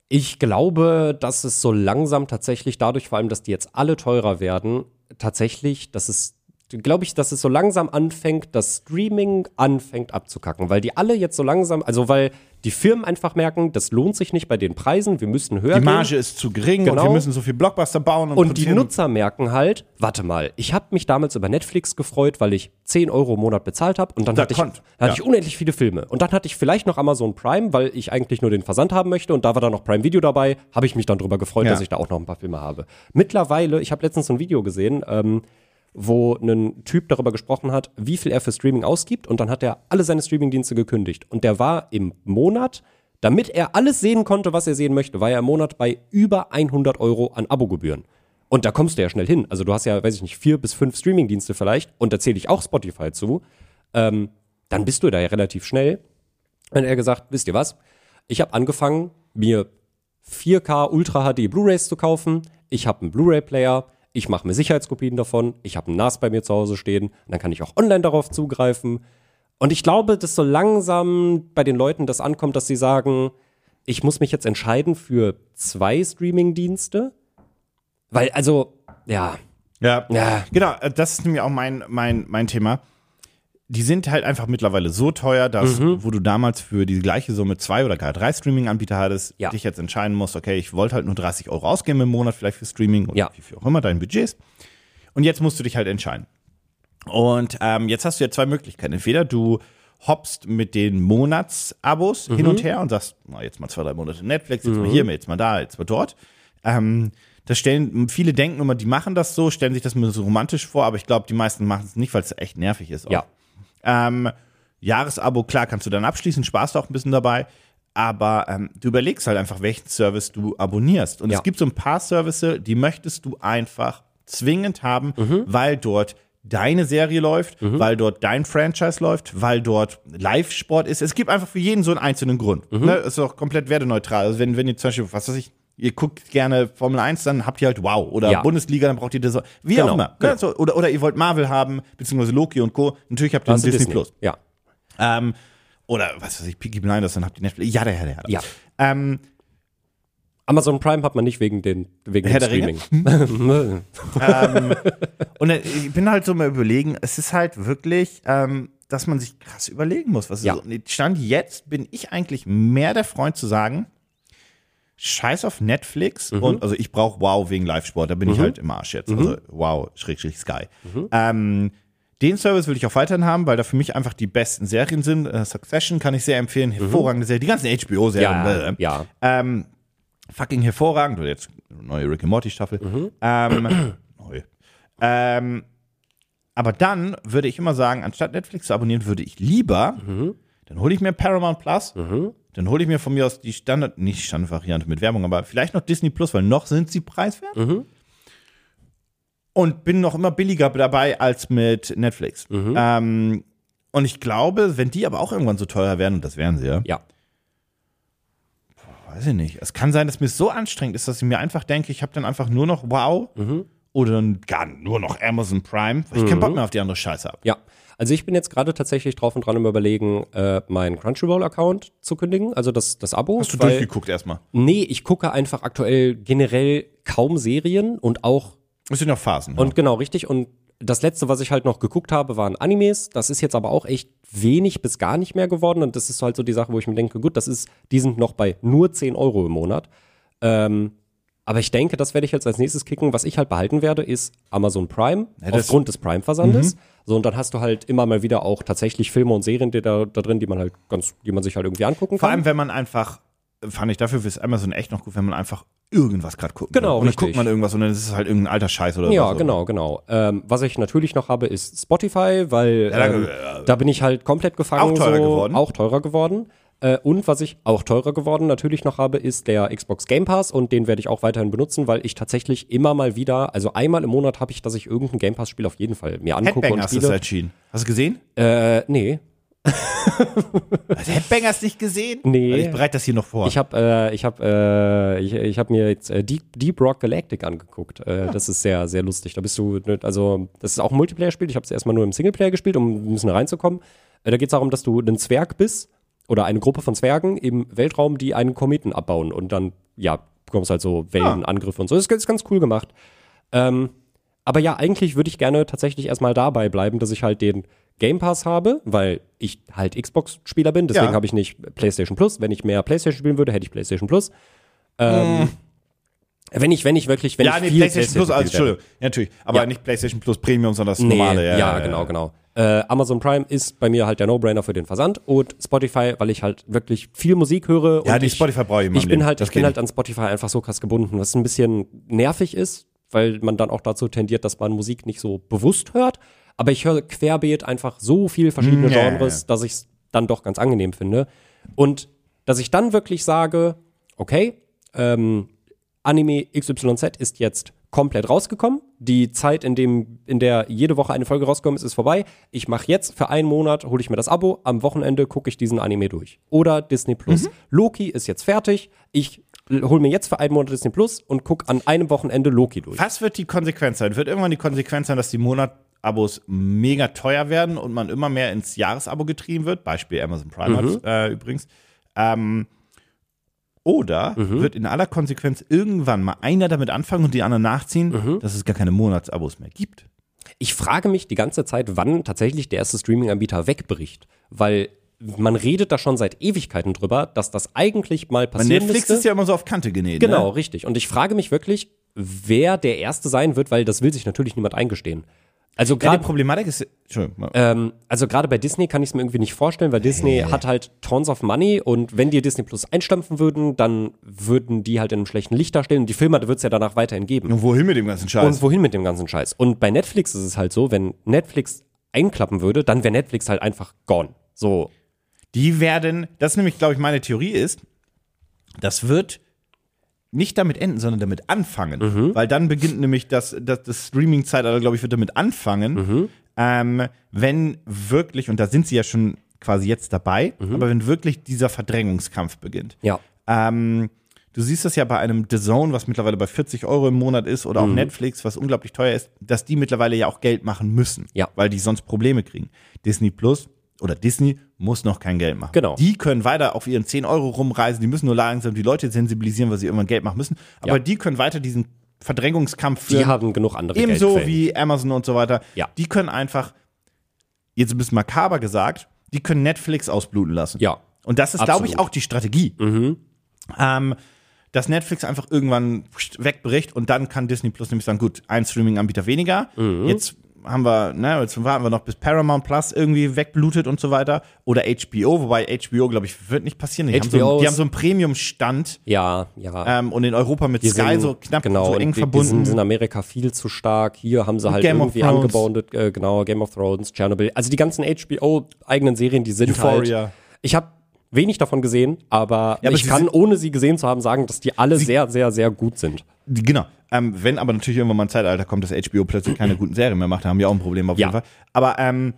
Ich glaube, dass es so langsam tatsächlich dadurch, vor allem, dass die jetzt alle teurer werden, tatsächlich, dass es, glaube ich, dass es so langsam anfängt, dass Streaming anfängt abzukacken, weil die alle jetzt so langsam, also weil die Firmen einfach merken, das lohnt sich nicht bei den Preisen, wir müssen höher Die gehen. Marge ist zu gering und Genau. wir müssen so viel Blockbuster bauen. Und, Und die. Nutzer merken halt, warte mal, ich habe mich damals über Netflix gefreut, weil ich 10 Euro im Monat bezahlt habe und dann Da hatte, ich, dann hatte ja. ich unendlich viele Filme. Und dann hatte ich vielleicht noch Amazon Prime, weil ich eigentlich nur den Versand haben möchte und da war dann noch Prime Video dabei, habe ich mich dann drüber gefreut, Ja. dass ich da auch noch ein paar Filme habe. Mittlerweile, ich habe letztens so ein Video gesehen, ähm, wo ein Typ darüber gesprochen hat, wie viel er für Streaming ausgibt und dann hat er alle seine Streamingdienste gekündigt. Und der war im Monat, damit er alles sehen konnte, was er sehen möchte, war er im Monat bei über 100 Euro an Abogebühren. Und da kommst du ja schnell hin. Also du hast ja, weiß ich nicht, vier bis fünf Streamingdienste vielleicht und da zähle ich auch Spotify zu. Ähm, dann bist du da ja relativ schnell. Und er gesagt, wisst ihr was? Ich habe angefangen, mir 4K Ultra HD Blu-rays zu kaufen. Ich habe einen Blu-ray-Player. Ich mache mir Sicherheitskopien davon. Ich habe ein NAS bei mir zu Hause stehen. Dann kann ich auch online darauf zugreifen. Und ich glaube, dass so langsam bei den Leuten das ankommt, dass sie sagen, ich muss mich jetzt entscheiden für zwei Streaming-Dienste. Weil, also, ja, Ja. Ja. Genau, äh, das ist nämlich auch mein, mein, mein Thema. Die sind halt einfach mittlerweile so teuer, dass, Mhm. wo du damals für die gleiche Summe zwei oder gar drei Streaming-Anbieter hattest, Ja. dich jetzt entscheiden musst, okay, ich wollte halt nur 30 Euro ausgeben im Monat vielleicht für Streaming oder Ja. wie viel auch immer dein Budget ist. Und jetzt musst du dich halt entscheiden. Und ähm, jetzt hast du ja zwei Möglichkeiten. Entweder du hoppst mit den Monatsabos hin Mhm. und her und sagst, na, jetzt mal zwei, drei Monate Netflix, jetzt mal hier, jetzt mal da, jetzt mal dort. Ähm, das stellen, viele denken immer, die machen das so, stellen sich das mir so romantisch vor, aber ich glaube, die meisten machen es nicht, weil es echt nervig ist. auch. ja. Ähm, Jahresabo, klar, kannst du dann abschließen, sparst auch ein bisschen dabei. Aber ähm, du überlegst halt einfach, welchen Service du abonnierst. Und Ja. es gibt so ein paar Services, die möchtest du einfach zwingend haben, Mhm. weil dort deine Serie läuft, weil dort dein Franchise läuft, weil dort Live-Sport ist. Es gibt einfach für jeden so einen einzelnen Grund. Mhm. Ne? Ist auch komplett werteneutral. Also wenn, wenn ihr zum Beispiel, was weiß ich, ihr guckt gerne Formel 1, dann habt ihr halt Wow. Oder Ja. Bundesliga, dann braucht ihr das. Wie Genau, auch immer. genau. Ne? So, oder, oder ihr wollt Marvel haben, beziehungsweise Loki und Co. Natürlich habt ihr Das einen ist Disney, Plus. Ja. Ähm, oder was weiß ich, Peaky Blinders, dann habt ihr Netflix. Ja, der Herr, der Herr. Ja. Ähm, Amazon Prime hat man nicht wegen den wegen Herr dem? Streaming. und äh, ich bin halt so mal überlegen, es ist halt wirklich, ähm, dass man sich krass überlegen muss. Was ist Ja. so. Und Stand jetzt bin ich eigentlich mehr der Freund zu sagen, scheiß auf Netflix Mhm. und also ich brauche Wow wegen Live-Sport, da bin ich halt im Arsch jetzt. Mhm. Also Wow, Schrägstrich Sky. Ähm, den Service will ich auch weiterhin haben, weil da für mich einfach die besten Serien sind. Äh, Succession kann ich sehr empfehlen, hervorragende Serie, die ganzen HBO-Serien. Mhm. Ja, äh, ja. ähm, fucking hervorragend. Oder jetzt neue Rick and Morty Staffel. Mhm. Ähm, neu. Ähm, aber dann würde ich immer sagen, anstatt Netflix zu abonnieren, würde ich lieber, Mhm. Dann hole ich mir Paramount Plus, dann hole ich mir von mir aus die Standard, nicht Standardvariante mit Werbung, aber vielleicht noch Disney Plus, weil noch sind sie preiswert. Mhm. Und bin noch immer billiger dabei als mit Netflix. Mhm. Ähm, und ich glaube, wenn die aber auch irgendwann so teuer werden, und das werden sie ja, Ja. weiß ich nicht. Es kann sein, dass mir so anstrengend ist, dass ich mir einfach denke, ich habe dann einfach nur noch Wow Mhm. oder gar nur noch Amazon Prime, weil ich keinen Bock mehr auf die andere Scheiße habe. Ja. Also ich bin jetzt gerade tatsächlich drauf und dran im Überlegen, äh, meinen Crunchyroll-Account zu kündigen, also das, das Abo. Hast du weil- durchgeguckt erstmal? Nee, ich gucke einfach aktuell generell kaum Serien und auch Es sind noch Phasen. Und genau, richtig. Und das letzte, was ich halt noch geguckt habe, waren Animes. Das ist jetzt aber auch echt wenig bis gar nicht mehr geworden. Und das ist halt so die Sache, wo ich mir denke, gut, das ist, die sind noch bei nur 10 Euro im Monat. Ähm, aber ich denke, das werde ich jetzt als nächstes kicken. Was ich halt behalten werde, ist Amazon Prime, Ja, aufgrund des Prime-Versandes. So, und dann hast du halt immer mal wieder auch tatsächlich Filme und Serien die da, da drin, die man halt ganz, die man sich halt irgendwie angucken Vor kann. allem, wenn man einfach, fand ich dafür ist Amazon echt noch gut, wenn man einfach irgendwas gerade guckt. Genau, Und dann richtig. guckt man irgendwas und dann ist es halt irgendein alter Scheiß oder Ja, so. genau, genau. Ähm, was ich natürlich noch habe, ist Spotify, weil Ja, da- ähm, da bin ich halt komplett gefangen. Auch teurer so, geworden. Auch teurer geworden. Äh, und was ich auch teurer geworden natürlich noch habe, ist der Xbox Game Pass und den werde ich auch weiterhin benutzen, weil ich tatsächlich immer mal wieder, also einmal im Monat habe ich, dass ich irgendein Game Pass Spiel auf jeden Fall mir angucke Headbanger und hast du spiele. erschienen. Hast du gesehen? Äh, nee. Hast du Headbanger hast nicht gesehen? Nee. Weil ich bereite das hier noch vor. Ich habe äh, ich hab, äh, ich, ich hab mir jetzt äh, Deep, Deep Rock Galactic angeguckt. Äh, Das ist sehr, sehr lustig. Da bist du, ne, also, das ist auch ein Multiplayer-Spiel. Ich habe es erstmal nur im Singleplayer gespielt, um ein bisschen reinzukommen. Äh, da geht es darum, dass du ein Zwerg bist oder eine Gruppe von Zwergen im Weltraum, die einen Kometen abbauen und dann, ja, bekommst halt so Wellenangriffe und so. Das ist, ganz cool gemacht. Ähm, aber ja, eigentlich würde ich gerne tatsächlich erstmal dabei bleiben, dass ich halt den Game Pass habe, weil ich halt Xbox-Spieler bin. Deswegen Ja. habe ich nicht PlayStation Plus. Wenn ich mehr PlayStation spielen würde, hätte ich PlayStation Plus. Ähm, Wenn ich, wenn ich wirklich, wenn ja, ich nee, viel PlayStation Plus, also. Entschuldigung. Ja, natürlich. Aber Ja. nicht PlayStation Plus Premium, sondern das Nee, normale. ja, genau, genau. Äh, Amazon Prime ist bei mir halt der No-Brainer für den Versand und Spotify, weil ich halt wirklich viel Musik höre. Ja, und die ich, Spotify brauche ich meinem Ich bin Leben. halt, Das ich bin halt an Spotify einfach so krass gebunden, was ein bisschen nervig ist, weil man dann auch dazu tendiert, dass man Musik nicht so bewusst hört. Aber ich höre querbeet einfach so viel verschiedene Ja, ja, Genres, ja. dass ich es dann doch ganz angenehm finde. Und dass ich dann wirklich sage, okay, ähm, Anime XYZ ist jetzt komplett rausgekommen. Die Zeit, in, dem, in der jede Woche eine Folge rausgekommen ist, ist vorbei. Ich mache jetzt für einen Monat, hole ich mir das Abo. Am Wochenende gucke ich diesen Anime durch. Oder Disney Plus. Loki ist jetzt fertig. Ich hole mir jetzt für einen Monat Disney Plus und gucke an einem Wochenende Loki durch. Was wird die Konsequenz sein? Wird irgendwann die Konsequenz sein, dass die Monatabos mega teuer werden und man immer mehr ins Jahresabo getrieben wird? Beispiel Amazon Prime Mhm. äh, übrigens. Ähm, oder Mhm. wird in aller Konsequenz irgendwann mal einer damit anfangen und die anderen nachziehen, Mhm. dass es gar keine Monatsabos mehr gibt? Ich frage mich die ganze Zeit, wann tatsächlich der erste Streaming-Anbieter wegbricht. Weil man redet da schon seit Ewigkeiten drüber, dass das eigentlich mal passieren Netflix müsste. ist ja immer so auf Kante genäht. Genau, Ne? richtig. Und ich frage mich wirklich, wer der Erste sein wird, weil das will sich natürlich niemand eingestehen. Also Ja, gerade die Problematik ist. Ähm, also gerade bei Disney kann ich es mir irgendwie nicht vorstellen, weil Disney hat halt tons of money und wenn die Disney Plus einstampfen würden, dann würden die halt in einem schlechten Licht darstellen und die Filme wird es ja danach weiterhin geben. Und wohin mit dem ganzen Scheiß? Und wohin mit dem ganzen Scheiß? Und bei Netflix ist es halt so, wenn Netflix einklappen würde, dann wäre Netflix halt einfach gone. So, Die werden, das ist nämlich, glaube ich, meine Theorie ist, das wird nicht damit enden, sondern damit anfangen. Mhm. Weil dann beginnt nämlich das, das, das Streaming-Zeitalter, glaube ich, wird damit anfangen, Mhm. ähm, wenn wirklich, und da sind sie ja schon quasi jetzt dabei, Mhm. aber wenn wirklich dieser Verdrängungskampf beginnt. ja. Ähm, du siehst das ja bei einem The Zone, was mittlerweile bei 40 Euro im Monat ist, oder auch Mhm. Netflix, was unglaublich teuer ist, dass die mittlerweile ja auch Geld machen müssen, Ja. weil die sonst Probleme kriegen. Disney Plus oder Disney muss noch kein Geld machen. Genau. Die können weiter auf ihren 10 Euro rumreisen, die müssen nur langsam die Leute sensibilisieren, weil sie irgendwann Geld machen müssen, aber Ja. die können weiter diesen Verdrängungskampf Die führen. haben genug andere Ebenso Geldquellen. wie Amazon und so weiter. Ja. Die können einfach, jetzt ein bisschen makaber gesagt, die können Netflix ausbluten lassen. Ja. Und das ist, glaube ich, auch die Strategie. Ähm, dass Netflix einfach irgendwann wegbricht und dann kann Disney Plus nämlich sagen, gut, ein Streaming-Anbieter weniger. Mhm. Jetzt haben wir, ne, jetzt warten wir noch bis Paramount Plus irgendwie wegblutet und so weiter. Oder HBO, wobei HBO, glaube ich, wird nicht passieren. Die, haben so, die haben so einen Premium-Stand Ja, ja. ähm, und in Europa mit Die Sky sind- so knapp genau, so und eng die, Die verbunden. sind in Amerika viel zu stark. Hier haben sie halt Game irgendwie angebaut, äh, genau, Game of Thrones, Chernobyl. Also die ganzen HBO-eigenen Serien, die sind Euphoria. halt. Ich habe wenig davon gesehen, aber, Ja, aber ich sie kann, ohne sie gesehen zu haben, sagen, dass die alle sehr, sehr, sehr gut sind. Genau. Ähm, wenn aber natürlich irgendwann mal ein Zeitalter kommt, dass HBO plötzlich keine guten Serien mehr macht, dann haben wir auch ein Problem auf Ja. jeden Fall. Aber, ähm,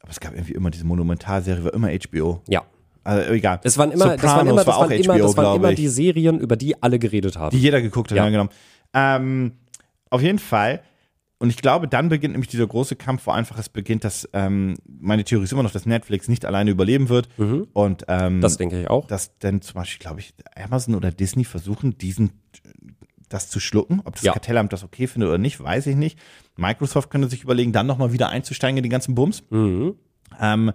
aber es gab irgendwie immer diese Monumentalserie, war immer HBO. Ja. Also, egal. Das waren immer, das waren Sopranos immer, das war auch waren immer, HBO, das waren immer die Serien, über die alle geredet haben. Die jeder geguckt hat, Ja. genau. Ähm, auf jeden Fall. Und ich glaube, dann beginnt nämlich dieser große Kampf, wo einfach es beginnt, dass ähm, meine Theorie ist immer noch, dass Netflix nicht alleine überleben wird. Und ähm, das denke ich auch. dass dann zum Beispiel, glaube ich, Amazon oder Disney versuchen, diesen das zu schlucken. Ob das Ja. Kartellamt das okay findet oder nicht, weiß ich nicht. Microsoft könnte sich überlegen, dann nochmal wieder einzusteigen in die ganzen Bums. Mhm. Ähm,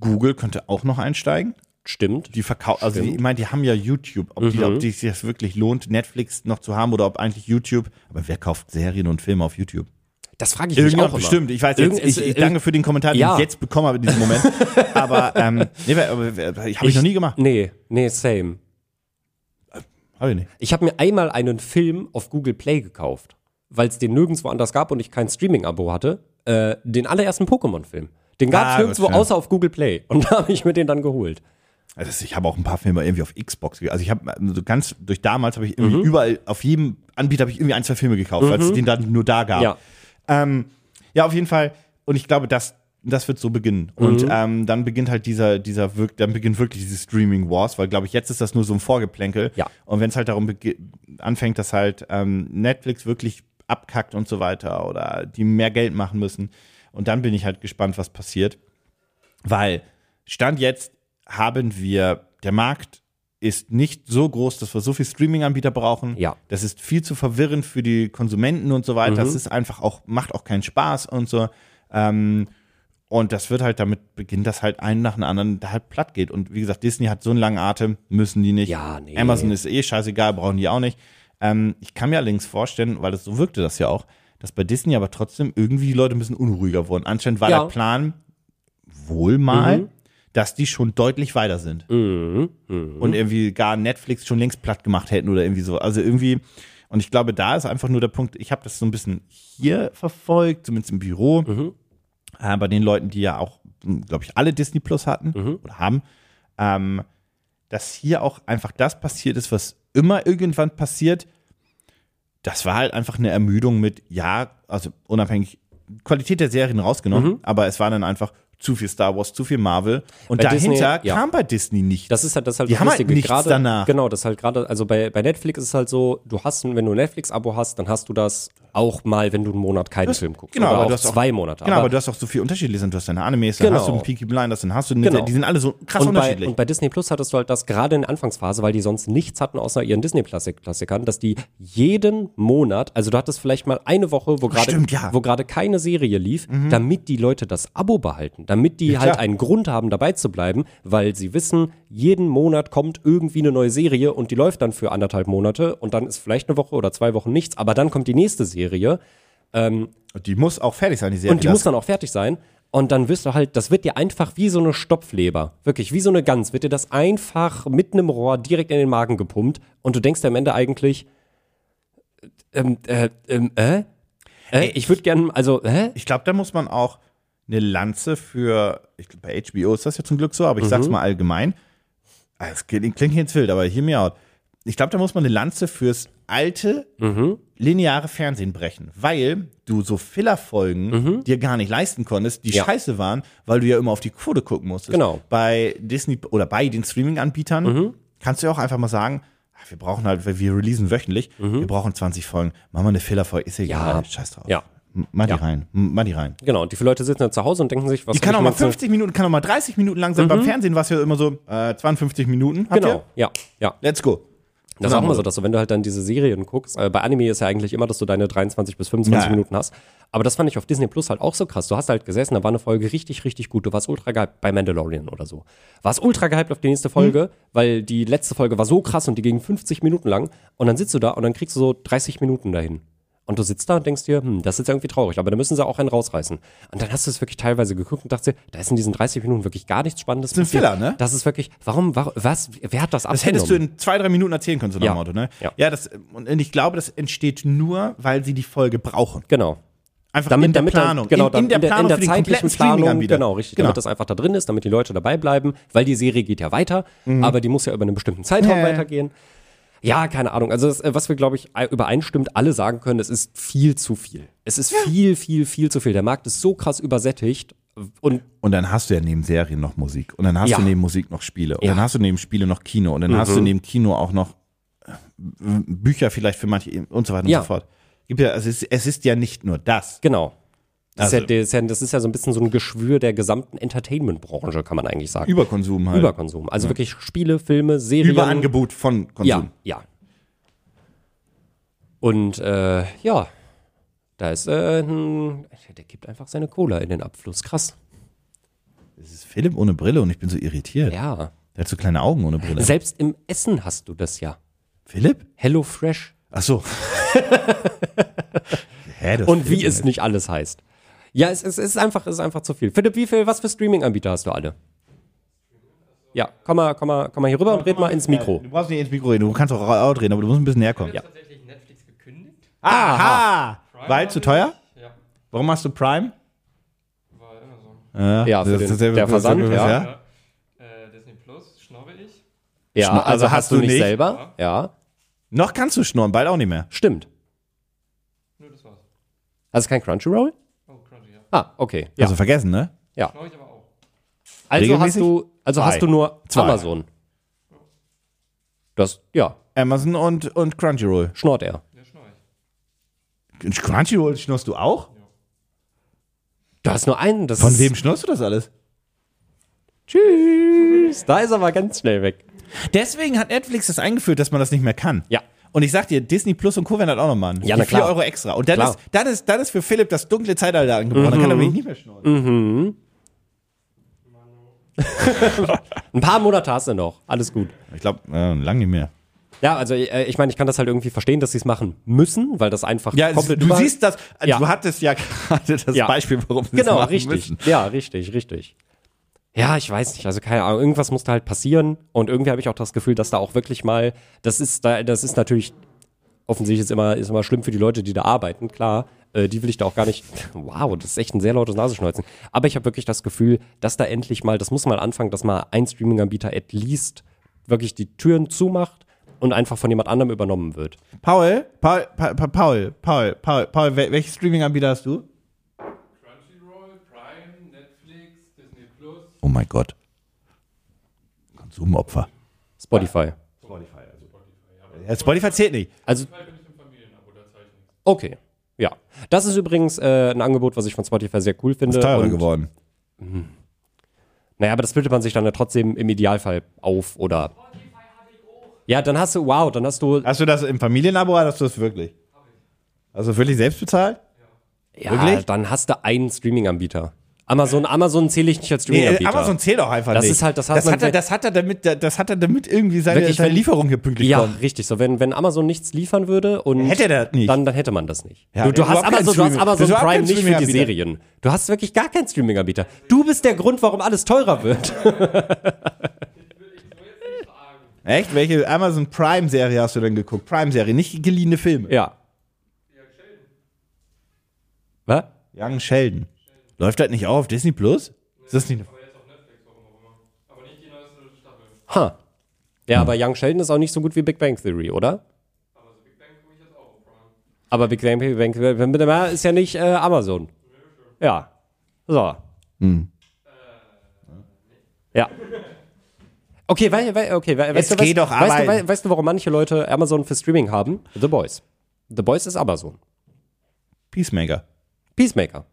Google könnte auch noch einsteigen. Stimmt. Die verkaufen, also die, ich meine, die haben ja YouTube. Ob, die, Mhm. ob die sich das wirklich lohnt, Netflix noch zu haben oder ob eigentlich YouTube. Aber wer kauft Serien und Filme auf YouTube? Das frage ich mich Irgendjemand auch immer. bestimmt. Ich weiß jetzt, ich, ich danke für den Kommentar, den Ja. ich jetzt bekommen habe in diesem Moment. aber ähm, nee, aber, habe ich, noch nie gemacht. Nee, nee, same. Habe ich nicht. Ich habe mir einmal einen Film auf Google Play gekauft, weil es den nirgendwo anders gab und ich kein Streaming-Abo hatte. Äh, den allerersten Pokémon-Film. Den gab es Ah, nirgendwo außer auf Google Play. Und da habe ich mir den dann geholt. Also ich habe auch ein paar Filme irgendwie auf Xbox. Also ich habe so ganz durch damals habe ich irgendwie Mhm. überall auf jedem Anbieter habe ich irgendwie ein zwei Filme gekauft, weil es den dann nur da gab. Ja. Ähm, ja, auf jeden Fall. Und ich glaube, das, das wird so beginnen. Mhm. Und ähm, dann beginnt halt dieser, dieser dann beginnt wirklich dieses Streaming Wars, weil glaube ich, jetzt ist das nur so ein Vorgeplänkel. Ja. Und wenn es halt darum anfängt, dass halt ähm, Netflix wirklich abkackt und so weiter oder die mehr Geld machen müssen. Und dann bin ich halt gespannt, was passiert. Weil Stand jetzt haben wir, der Markt ist nicht so groß, dass wir so viel Streaming-Anbieter brauchen. Ja. Das ist viel zu verwirrend für die Konsumenten und so weiter. Mhm. Das ist einfach auch, macht auch keinen Spaß und so. Ähm, und das wird halt damit beginnen, dass halt einen nach dem anderen da halt platt geht. Und wie gesagt, Disney hat so einen langen Atem, müssen die nicht. Ja, nee. Amazon ist eh scheißegal, brauchen die auch nicht. Ähm, ich kann mir allerdings vorstellen, weil das so wirkte das ja auch, dass bei Disney aber trotzdem irgendwie die Leute ein bisschen unruhiger wurden. Anscheinend war Ja. der Plan wohl mal, Mhm. dass die schon deutlich weiter sind. Und irgendwie gar Netflix schon längst platt gemacht hätten oder irgendwie so. Also irgendwie, und ich glaube, da ist einfach nur der Punkt, ich habe das so ein bisschen hier verfolgt, zumindest im Büro, äh, bei den Leuten, die ja auch, glaube ich, alle Disney Plus hatten oder haben, ähm, dass hier auch einfach das passiert ist, was immer irgendwann passiert. Das war halt einfach eine Ermüdung mit, ja, also unabhängig, Qualität der Serien rausgenommen, aber es war dann einfach zu viel Star Wars, zu viel Marvel. Und Bei dahinter Disney, ja. kam bei Disney nicht. Das ist halt das, ist halt Die das haben halt nichts gerade, danach. Genau, das ist halt gerade, also bei, bei Netflix ist es halt so, du hast, wenn du ein Netflix-Abo hast, dann hast du das auch mal, wenn du einen Monat keinen Film guckst. genau, aber auch du hast auch- zwei Monate. Genau, aber, du hast auch so viel unterschiedlich. Du hast deine Animes, dann Genau. hast du einen Peaky Blinders, dann hast du eine, Genau. die sind alle so krass und bei, unterschiedlich. und bei Disney Plus hattest du halt das gerade in der Anfangsphase, weil die sonst nichts hatten außer ihren Disney-Klassikern, dass die jeden Monat, also du hattest vielleicht mal eine Woche, wo gerade ja. Mhm. wo gerade keine Serie lief, damit die Leute das Abo behalten, damit die Ja, halt einen Grund haben, dabei zu bleiben, weil sie wissen, jeden Monat kommt irgendwie eine neue Serie und die läuft dann für anderthalb Monate und dann ist vielleicht eine Woche oder zwei Wochen nichts, aber dann kommt die nächste Serie Und die muss auch fertig sein, die Serie. und die muss dann auch fertig sein. Und dann wirst du halt, das wird dir einfach wie so eine Stopfleber, wirklich wie so eine Gans, wird dir das einfach mit einem Rohr direkt in den Magen gepumpt und du denkst dir am Ende eigentlich, ähm, äh, ähm, äh? äh ich würde gerne, also, äh? ich glaube, da muss man auch eine Lanze für, ich glaub, bei HBO ist das ja zum Glück so, aber ich sag's mal allgemein. Ah, Es klingt, klingt jetzt wild, aber hear me out. Ich glaube, da muss man eine Lanze fürs alte, lineare Fernsehen brechen, weil du so Filler-Folgen dir gar nicht leisten konntest, die Ja. scheiße waren, weil du ja immer auf die Quote gucken musstest. Genau. Bei Disney oder bei den Streaming-Anbietern kannst du ja auch einfach mal sagen, ach, wir brauchen halt, wir releasen wöchentlich, wir brauchen 20 Folgen, machen wir eine Filler-Folge, ist egal, Ja. scheiß drauf. Ja. Mach die Ja. rein, mach die rein. Genau, und die Leute sitzen dann zu Hause und denken sich, was Die kann auch ich mal mir jetzt- 50 Minuten, kann auch mal 30 Minuten lang sein. Beim Fernsehen war es ja immer so äh, 52 Minuten. Habt Genau, Ihr? ja, ja. Let's go. Das ist auch immer so, dass du, wenn du halt dann diese Serien guckst, äh, bei Anime ist ja eigentlich immer, dass du deine 23 bis 25 Ja. Minuten hast. Aber das fand ich auf Disney Plus halt auch so krass. Du hast halt gesessen, da war eine Folge richtig, richtig gut. Du warst ultra gehypt bei Mandalorian oder so. Warst ultra gehypt auf die nächste Folge, weil die letzte Folge war so krass und die ging 50 Minuten lang. Und dann sitzt du da und dann kriegst du so 30 Minuten dahin. Und du sitzt da und denkst dir, hm, das ist irgendwie traurig, aber da müssen sie auch einen rausreißen. Und dann hast du es wirklich teilweise geguckt und dachtest dir, da ist in diesen 30 Minuten wirklich gar nichts Spannendes Das ist ein passiert. Filler, ne? Das ist wirklich, warum, warum was, wer hat das Das hättest du in zwei, drei Minuten erzählen können, so nach Ja. Motto, ne? Ja. das, und ich glaube, das entsteht nur, weil sie die Folge brauchen. Genau. Einfach damit, in der damit Planung. Dann, genau, in, in der Planung für den zeitlichen kompletten Planung, Streaming-Anbieter. genau, richtig, Genau. damit das einfach da drin ist, damit die Leute dabei bleiben, weil die Serie geht ja weiter, aber die muss ja über einen bestimmten Zeitraum Ja, ja. weitergehen. Ja, keine Ahnung. Also, das, äh, was wir, glaube ich, übereinstimmt alle sagen können, es ist viel zu viel. Es ist viel, viel, viel zu viel. Der Markt ist so krass übersättigt. Und Und dann hast du ja neben Serien noch Musik. Und dann hast Ja. du neben Musik noch Spiele. Und Ja. Mhm. dann hast du neben Spiele noch Kino. Und dann hast du neben Kino auch noch äh, Bücher vielleicht für manche und so weiter Ja. und so fort. Gibt ja, also es, ist, es ist ja nicht nur das. genau. Das, Also- ist ja, das, ist ja, ja so ein bisschen so ein Geschwür der gesamten Entertainment-Branche, kann man eigentlich sagen. Überkonsum halt. Überkonsum. Also wirklich Spiele, Filme, Serien. Überangebot von Konsum. Ja, ja. Und äh, ja, da ist äh, ein, der gibt einfach seine Cola in den Abfluss. Krass. Das ist Philipp ohne Brille und ich bin so irritiert. Ja. Der hat so kleine Augen ohne Brille. Selbst im Essen hast du das ja. Philipp? Hello Fresh. Ach so. Hä, Und wie es nicht alles heißt. Ja, es, es ist einfach, es ist einfach zu viel. Philipp, wie viel, was für Streaming-Anbieter hast du alle? Ja, komm mal, komm mal, komm mal hier rüber und red mal ins Mikro. Du brauchst nicht ins Mikro reden, du kannst auch laut reden, aber du musst ein bisschen näher kommen. Ja. tatsächlich Netflix gekündigt. Aha! Weil zu teuer? Ja, Warum hast du Prime? immer so. Ja, für das den- ist der Versand, ja. Ja. Äh, Disney Plus schnorre ich. Ja, Schna- also, also hast hast du du nicht nicht? selber? Ja, Noch kannst du schnurren, bald auch nicht mehr. stimmt. Nur das war's. Hast du kein Crunchyroll? Ah, okay. Ja. Also vergessen, ne? ja. Aber auch. Also hast du, also Zwei. hast du nur Zwei. Amazon. Das, ja, Amazon und, und Crunchyroll. schnort er. Ja, schnorre ich. Crunchyroll schnurst du auch? Du hast nur einen. Das Von ist, wem schnurst du das alles? Tschüss. Da ist er mal ganz schnell weg. Deswegen hat Netflix das eingeführt, dass man das nicht mehr kann. Ja. Und ich sag dir, Disney Plus und Co. werden das auch noch machen. Ja, na klar. 4 Euro extra. Und dann Klar. ist, dann, ist, dann ist für Philipp das dunkle Zeitalter angebrochen. Dann kann er mich nicht mehr schnurren. Ein paar Monate hast du noch. Alles gut. Ich glaube, äh, lang nicht mehr. Ja, also äh, ich meine, ich kann das halt irgendwie verstehen, dass sie es machen müssen, weil das einfach Ja, komplett du über- siehst das, Ja. du hattest ja gerade das Ja. Beispiel, warum sie Genau, es machen richtig. müssen. Ja, richtig, richtig. Ja, ich weiß nicht, also keine Ahnung, irgendwas musste halt passieren und irgendwie habe ich auch das Gefühl, dass da auch wirklich mal, das ist da, das ist natürlich offensichtlich ist immer ist immer schlimm für die Leute, die da arbeiten, klar. Äh, die will ich da auch gar nicht. Wow, das ist echt ein sehr lautes Nasenschneuzen. Aber ich habe wirklich das Gefühl, dass da endlich mal, das muss mal anfangen, dass mal ein Streaming-Anbieter at least wirklich die Türen zumacht und einfach von jemand anderem übernommen wird. Paul, Paul, Pa- Pa- Paul, Paul, Paul, Paul, wel- welches Streaming-Anbieter hast du? Crunchyroll, Prime, Netflix, Disney Plus. Oh mein Gott. Konsumopfer. Spotify. Ja, Spotify zählt nicht. Also Spotify bin ich im Familienabo, da zahle ich nichts. Okay, ja. Das ist übrigens äh, ein Angebot, was ich von Spotify sehr cool finde. Ist teurer und, geworden. Naja, aber das splittet man sich dann ja trotzdem im Idealfall auf oder. Ja, dann hast du, wow, dann hast du. Hast du das im Familienabo oder hast du das wirklich? Hast du wirklich selbst bezahlt? Ja, wirklich? dann hast du einen Streaming-Anbieter. Amazon, Amazon zähle ich nicht als Nee, Streaming-Anbieter. Amazon zählt auch einfach Das nicht. ist halt- das hat das hat er, das hat er damit, das hat er damit irgendwie seine, Wirklich, seine wenn- Lieferung hier pünktlich ja, kommt. richtig. So, wenn, wenn Amazon nichts liefern würde und. Hätte er das nicht. Dann, dann hätte man das nicht. Ja, du, du, hast Amazon, du hast Amazon überhaupt Prime nicht für die. Serien. Du hast wirklich gar keinen Streaming-Anbieter. Du bist der Grund, warum alles teurer wird. Echt? Welche Amazon Prime-Serie hast du denn geguckt? Prime-Serie, nicht geliehene Filme. ja. Was? Young Sheldon. Läuft das nicht auch auf Disney Plus? Ist das nicht eine Aber jetzt auf Netflix, warum auch immer. Aber nicht die neueste Staffel. Ha. Ja, aber Young Sheldon ist auch nicht so gut wie Big Bang Theory, oder? Aber so Big Bang gucke ich jetzt auch auf Prime. Aber Big Bang, Big Bang Theory ist ja nicht äh, Amazon. Ja. So. Ja. Okay, weil, weil, okay, weil, weißt, du, weißt, doch weißt, du, arbeiten. wei- weißt du, warum manche Leute Amazon für Streaming haben? The Boys. The Boys ist Amazon. Peacemaker. Peacemaker.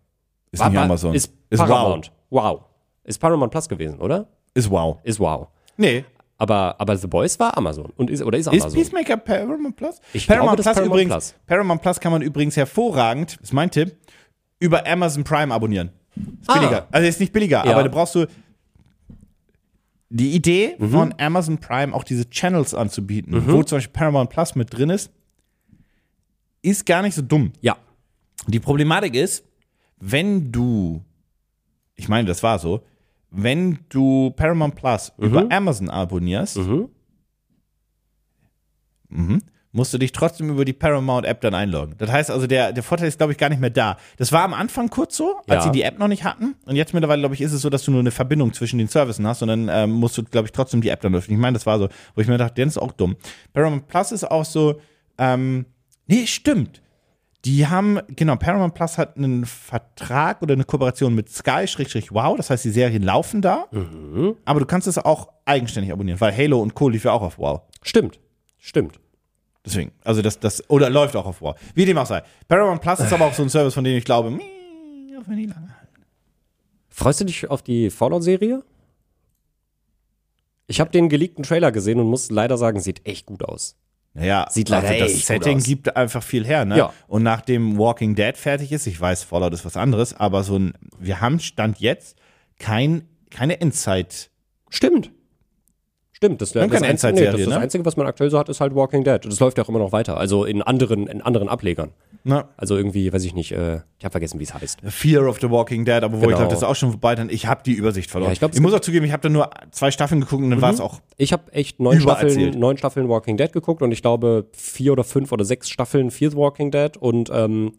Ist War- nicht Amazon. Ist, Paramount. Wow. Ist Paramount Plus gewesen, oder? Ist wow. Ist wow. Nee. Aber, aber The Boys war Amazon. Und ist, oder ist Ist Amazon? Peacemaker Paramount Plus? Ich Paramount glaube, das ist Paramount übrigens, Plus. Paramount Plus kann man übrigens hervorragend, ist mein Tipp, über Amazon Prime abonnieren. Ist Ah. billiger. Also ist nicht billiger, Ja. aber da brauchst du die Idee Mhm. von Amazon Prime, auch diese Channels anzubieten, wo zum Beispiel Paramount Plus mit drin ist, ist gar nicht so dumm. ja. Die Problematik ist, wenn du, ich meine, das war so, wenn du Paramount Plus über Amazon abonnierst, mhm, musst du dich trotzdem über die Paramount App dann einloggen. Das heißt also, der, der Vorteil ist, glaube ich, gar nicht mehr da. Das war am Anfang kurz so, als Ja. sie die App noch nicht hatten. Und jetzt mittlerweile, glaube ich, ist es so, dass du nur eine Verbindung zwischen den Services hast und dann ähm, musst du, glaube ich, trotzdem die App dann öffnen. Ich meine, das war so, wo ich mir dachte, der ist auch dumm. Paramount Plus ist auch so, ähm, nee, stimmt. Die haben, genau, Paramount Plus hat einen Vertrag oder eine Kooperation mit Sky, Schrägstrich Wow. Das heißt, die Serien laufen da. Mhm. Aber du kannst es auch eigenständig abonnieren, weil Halo und Co. lief ja auch auf Wow. Stimmt. Stimmt. Deswegen, also das, das, oder läuft auch auf Wow. Wie dem auch sei. Paramount Plus ist aber auch so ein Service, von dem ich glaube, meh, auf nie lange. Freust du dich auf die Fallout-Serie? Ich habe den geleakten Trailer gesehen und muss leider sagen, sieht echt gut aus. Naja, Sieht leider also das Setting gibt einfach viel her, ne? Ja. Und nachdem Walking Dead fertig ist, ich weiß, Fallout ist was anderes, aber so ein, wir haben Stand jetzt kein, keine Endzeit. Stimmt. Stimmt, das, das, keine Einzige, das, das ne? Einzige, was man aktuell so hat, ist halt Walking Dead. Und das läuft ja auch immer noch weiter. Also in anderen, in anderen Ablegern. Ne? Also irgendwie, weiß ich nicht, äh, ich habe vergessen, wie es heißt. Fear of the Walking Dead, aber wo ich Genau. glaube, das ist auch schon vorbei, dann ich habe die Übersicht verloren. Ja, ich glaub, ich muss auch zugeben, ich habe da nur zwei Staffeln geguckt und dann war es auch Ich habe echt neun. Staffeln, neun Staffeln Walking Dead geguckt und ich glaube vier oder fünf oder sechs Staffeln Fear the Walking Dead und ähm,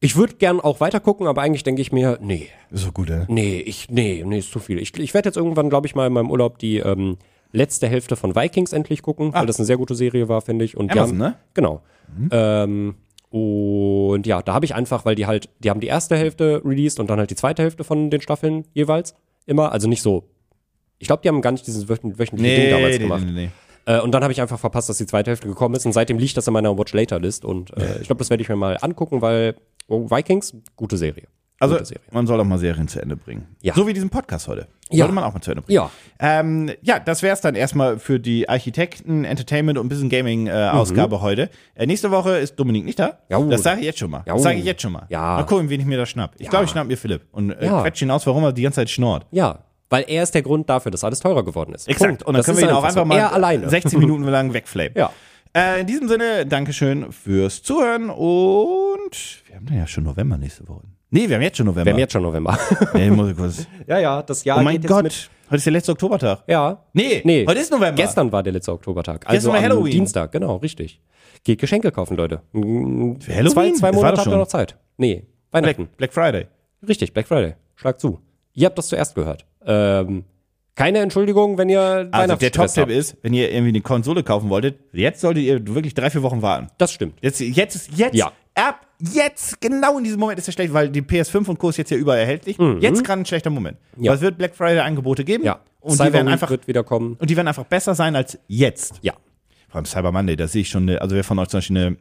ich würde gern auch weiter gucken, aber eigentlich denke ich mir, nee, so gut, ey. nee, ich, nee, nee, ist zu viel. Ich, ich werde jetzt irgendwann, glaube ich, mal in meinem Urlaub die ähm, letzte Hälfte von Vikings endlich gucken, weil das eine sehr gute Serie war, finde ich. Und Amazon, haben, ne? Genau. Ähm, und ja, da habe ich einfach, weil die halt, die haben die erste Hälfte released und dann halt die zweite Hälfte von den Staffeln jeweils immer. Also nicht so. Ich glaube, die haben gar nicht dieses wöchentliche Ding damals nee, gemacht. nee, nee. Äh, und dann habe ich einfach verpasst, dass die zweite Hälfte gekommen ist. Und seitdem liegt das in meiner Watch Later List. Und äh, ich glaube, das werde ich mir mal angucken, weil oh, Vikings, gute Serie. Also, man soll auch mal Serien zu Ende bringen. Ja. So wie diesen Podcast heute. Ja. Sollte man auch mal zu Ende bringen. Ja. Ähm, ja, das wäre es dann erstmal für die Architekten, Entertainment und Business Gaming äh, Ausgabe heute. Äh, nächste Woche ist Dominik nicht da. Mhm. Jau. Das sage ich jetzt schon mal. Jau. Das sage ich jetzt schon mal. Ja. Mal gucken, wen ich mir da schnapp. Ich glaube, ich schnapp mir Philipp und äh, Ja. quetsch ihn aus, warum er die ganze Zeit schnort. Ja, weil er ist der Grund dafür, dass alles teurer geworden ist. Exakt. Punkt. Und dann Das können wir ihn auch einfach mal Er alleine. 16 Minuten lang wegflamen. Ja. Äh, in diesem Sinne, Dankeschön fürs Zuhören und wir haben dann ja schon November nächste Woche. Nee, wir haben jetzt schon November. Wir haben jetzt schon November. nee, muss ich kurz. ja, ja, das Jahr Oh mein geht jetzt Gott, mit. heute ist der letzte Oktobertag. Ja. Nee, Nee, heute ist November. Gestern war der letzte Oktobertag. Also war am Halloween. Dienstag, genau, richtig. Geht Geschenke kaufen, Leute. Mm, Für Halloween? Zwei, zwei war Monate habt ihr noch Zeit. Nee, Weihnachten. Black, Black Friday. Richtig, Black Friday. Schlag zu. Ihr habt das zuerst gehört. Ähm, keine Entschuldigung, wenn ihr Also der Top-Tipp ist, wenn ihr irgendwie eine Konsole kaufen wolltet, jetzt solltet ihr wirklich drei, vier Wochen warten. Das stimmt. Jetzt, jetzt ist, jetzt, Ja. ab jetzt, genau in diesem Moment ist es schlecht, weil die PS5 und Co. ist jetzt ja überall erhältlich. Jetzt gerade ein schlechter Moment. Mhm. Ja. Aber es wird Black Friday Angebote geben. Ja. Und die Cyber werden Week einfach, wird wieder kommen. und die werden einfach besser sein als jetzt. Ja. Vor allem Cyber Monday, da sehe ich schon, eine, also wer von euch zum Beispiel eine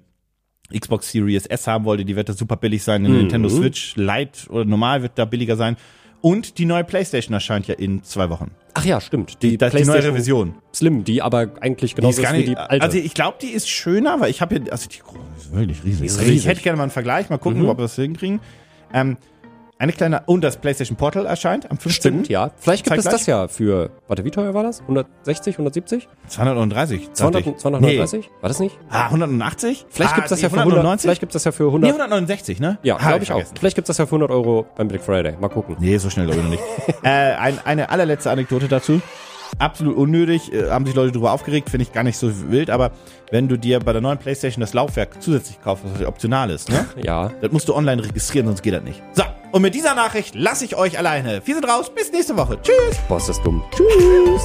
Xbox Series S haben wollte, die wird da super billig sein. Eine Mhm. Nintendo Switch Lite oder normal wird da billiger sein. Und die neue PlayStation erscheint ja in zwei Wochen. Ach ja, stimmt. Die, Das ist die neue Revision. Slim, die aber eigentlich Die genauso ist ist, gar wie nicht, die alte. also ich glaube, die ist schöner, weil ich habe hier, also die ist wirklich riesig. Also ich riesig. hätte gerne mal einen Vergleich, mal Mhm. gucken, ob wir das hinkriegen. Ähm, eine kleine, und das PlayStation Portal erscheint am 15. Stimmt, ja. Vielleicht gibt es das ja für, warte, wie teuer war das? 160, 170? 239. dachte 200, ich. 239? War das nicht? Nee. Ah, 180? Vielleicht ah, gibt's das ja für 100, 190? vielleicht gibt's das ja für nee, 100. 169, ne? ja, Ah, glaube ich auch. vergessen. Vielleicht gibt's das ja für 100 Euro beim Black Friday. Mal gucken. Nee, so schnell glaube ich noch nicht. äh, ein, eine allerletzte Anekdote dazu. Absolut unnötig, äh, haben sich Leute darüber aufgeregt, finde ich gar nicht so wild, aber wenn du dir bei der neuen Playstation das Laufwerk zusätzlich kaufst, was optional ist, ne? Ja. Das musst du online registrieren, sonst geht das nicht. So, und mit dieser Nachricht lasse ich euch alleine. Wir sind raus, bis nächste Woche. Tschüss! Boah, ist dumm. Tschüss!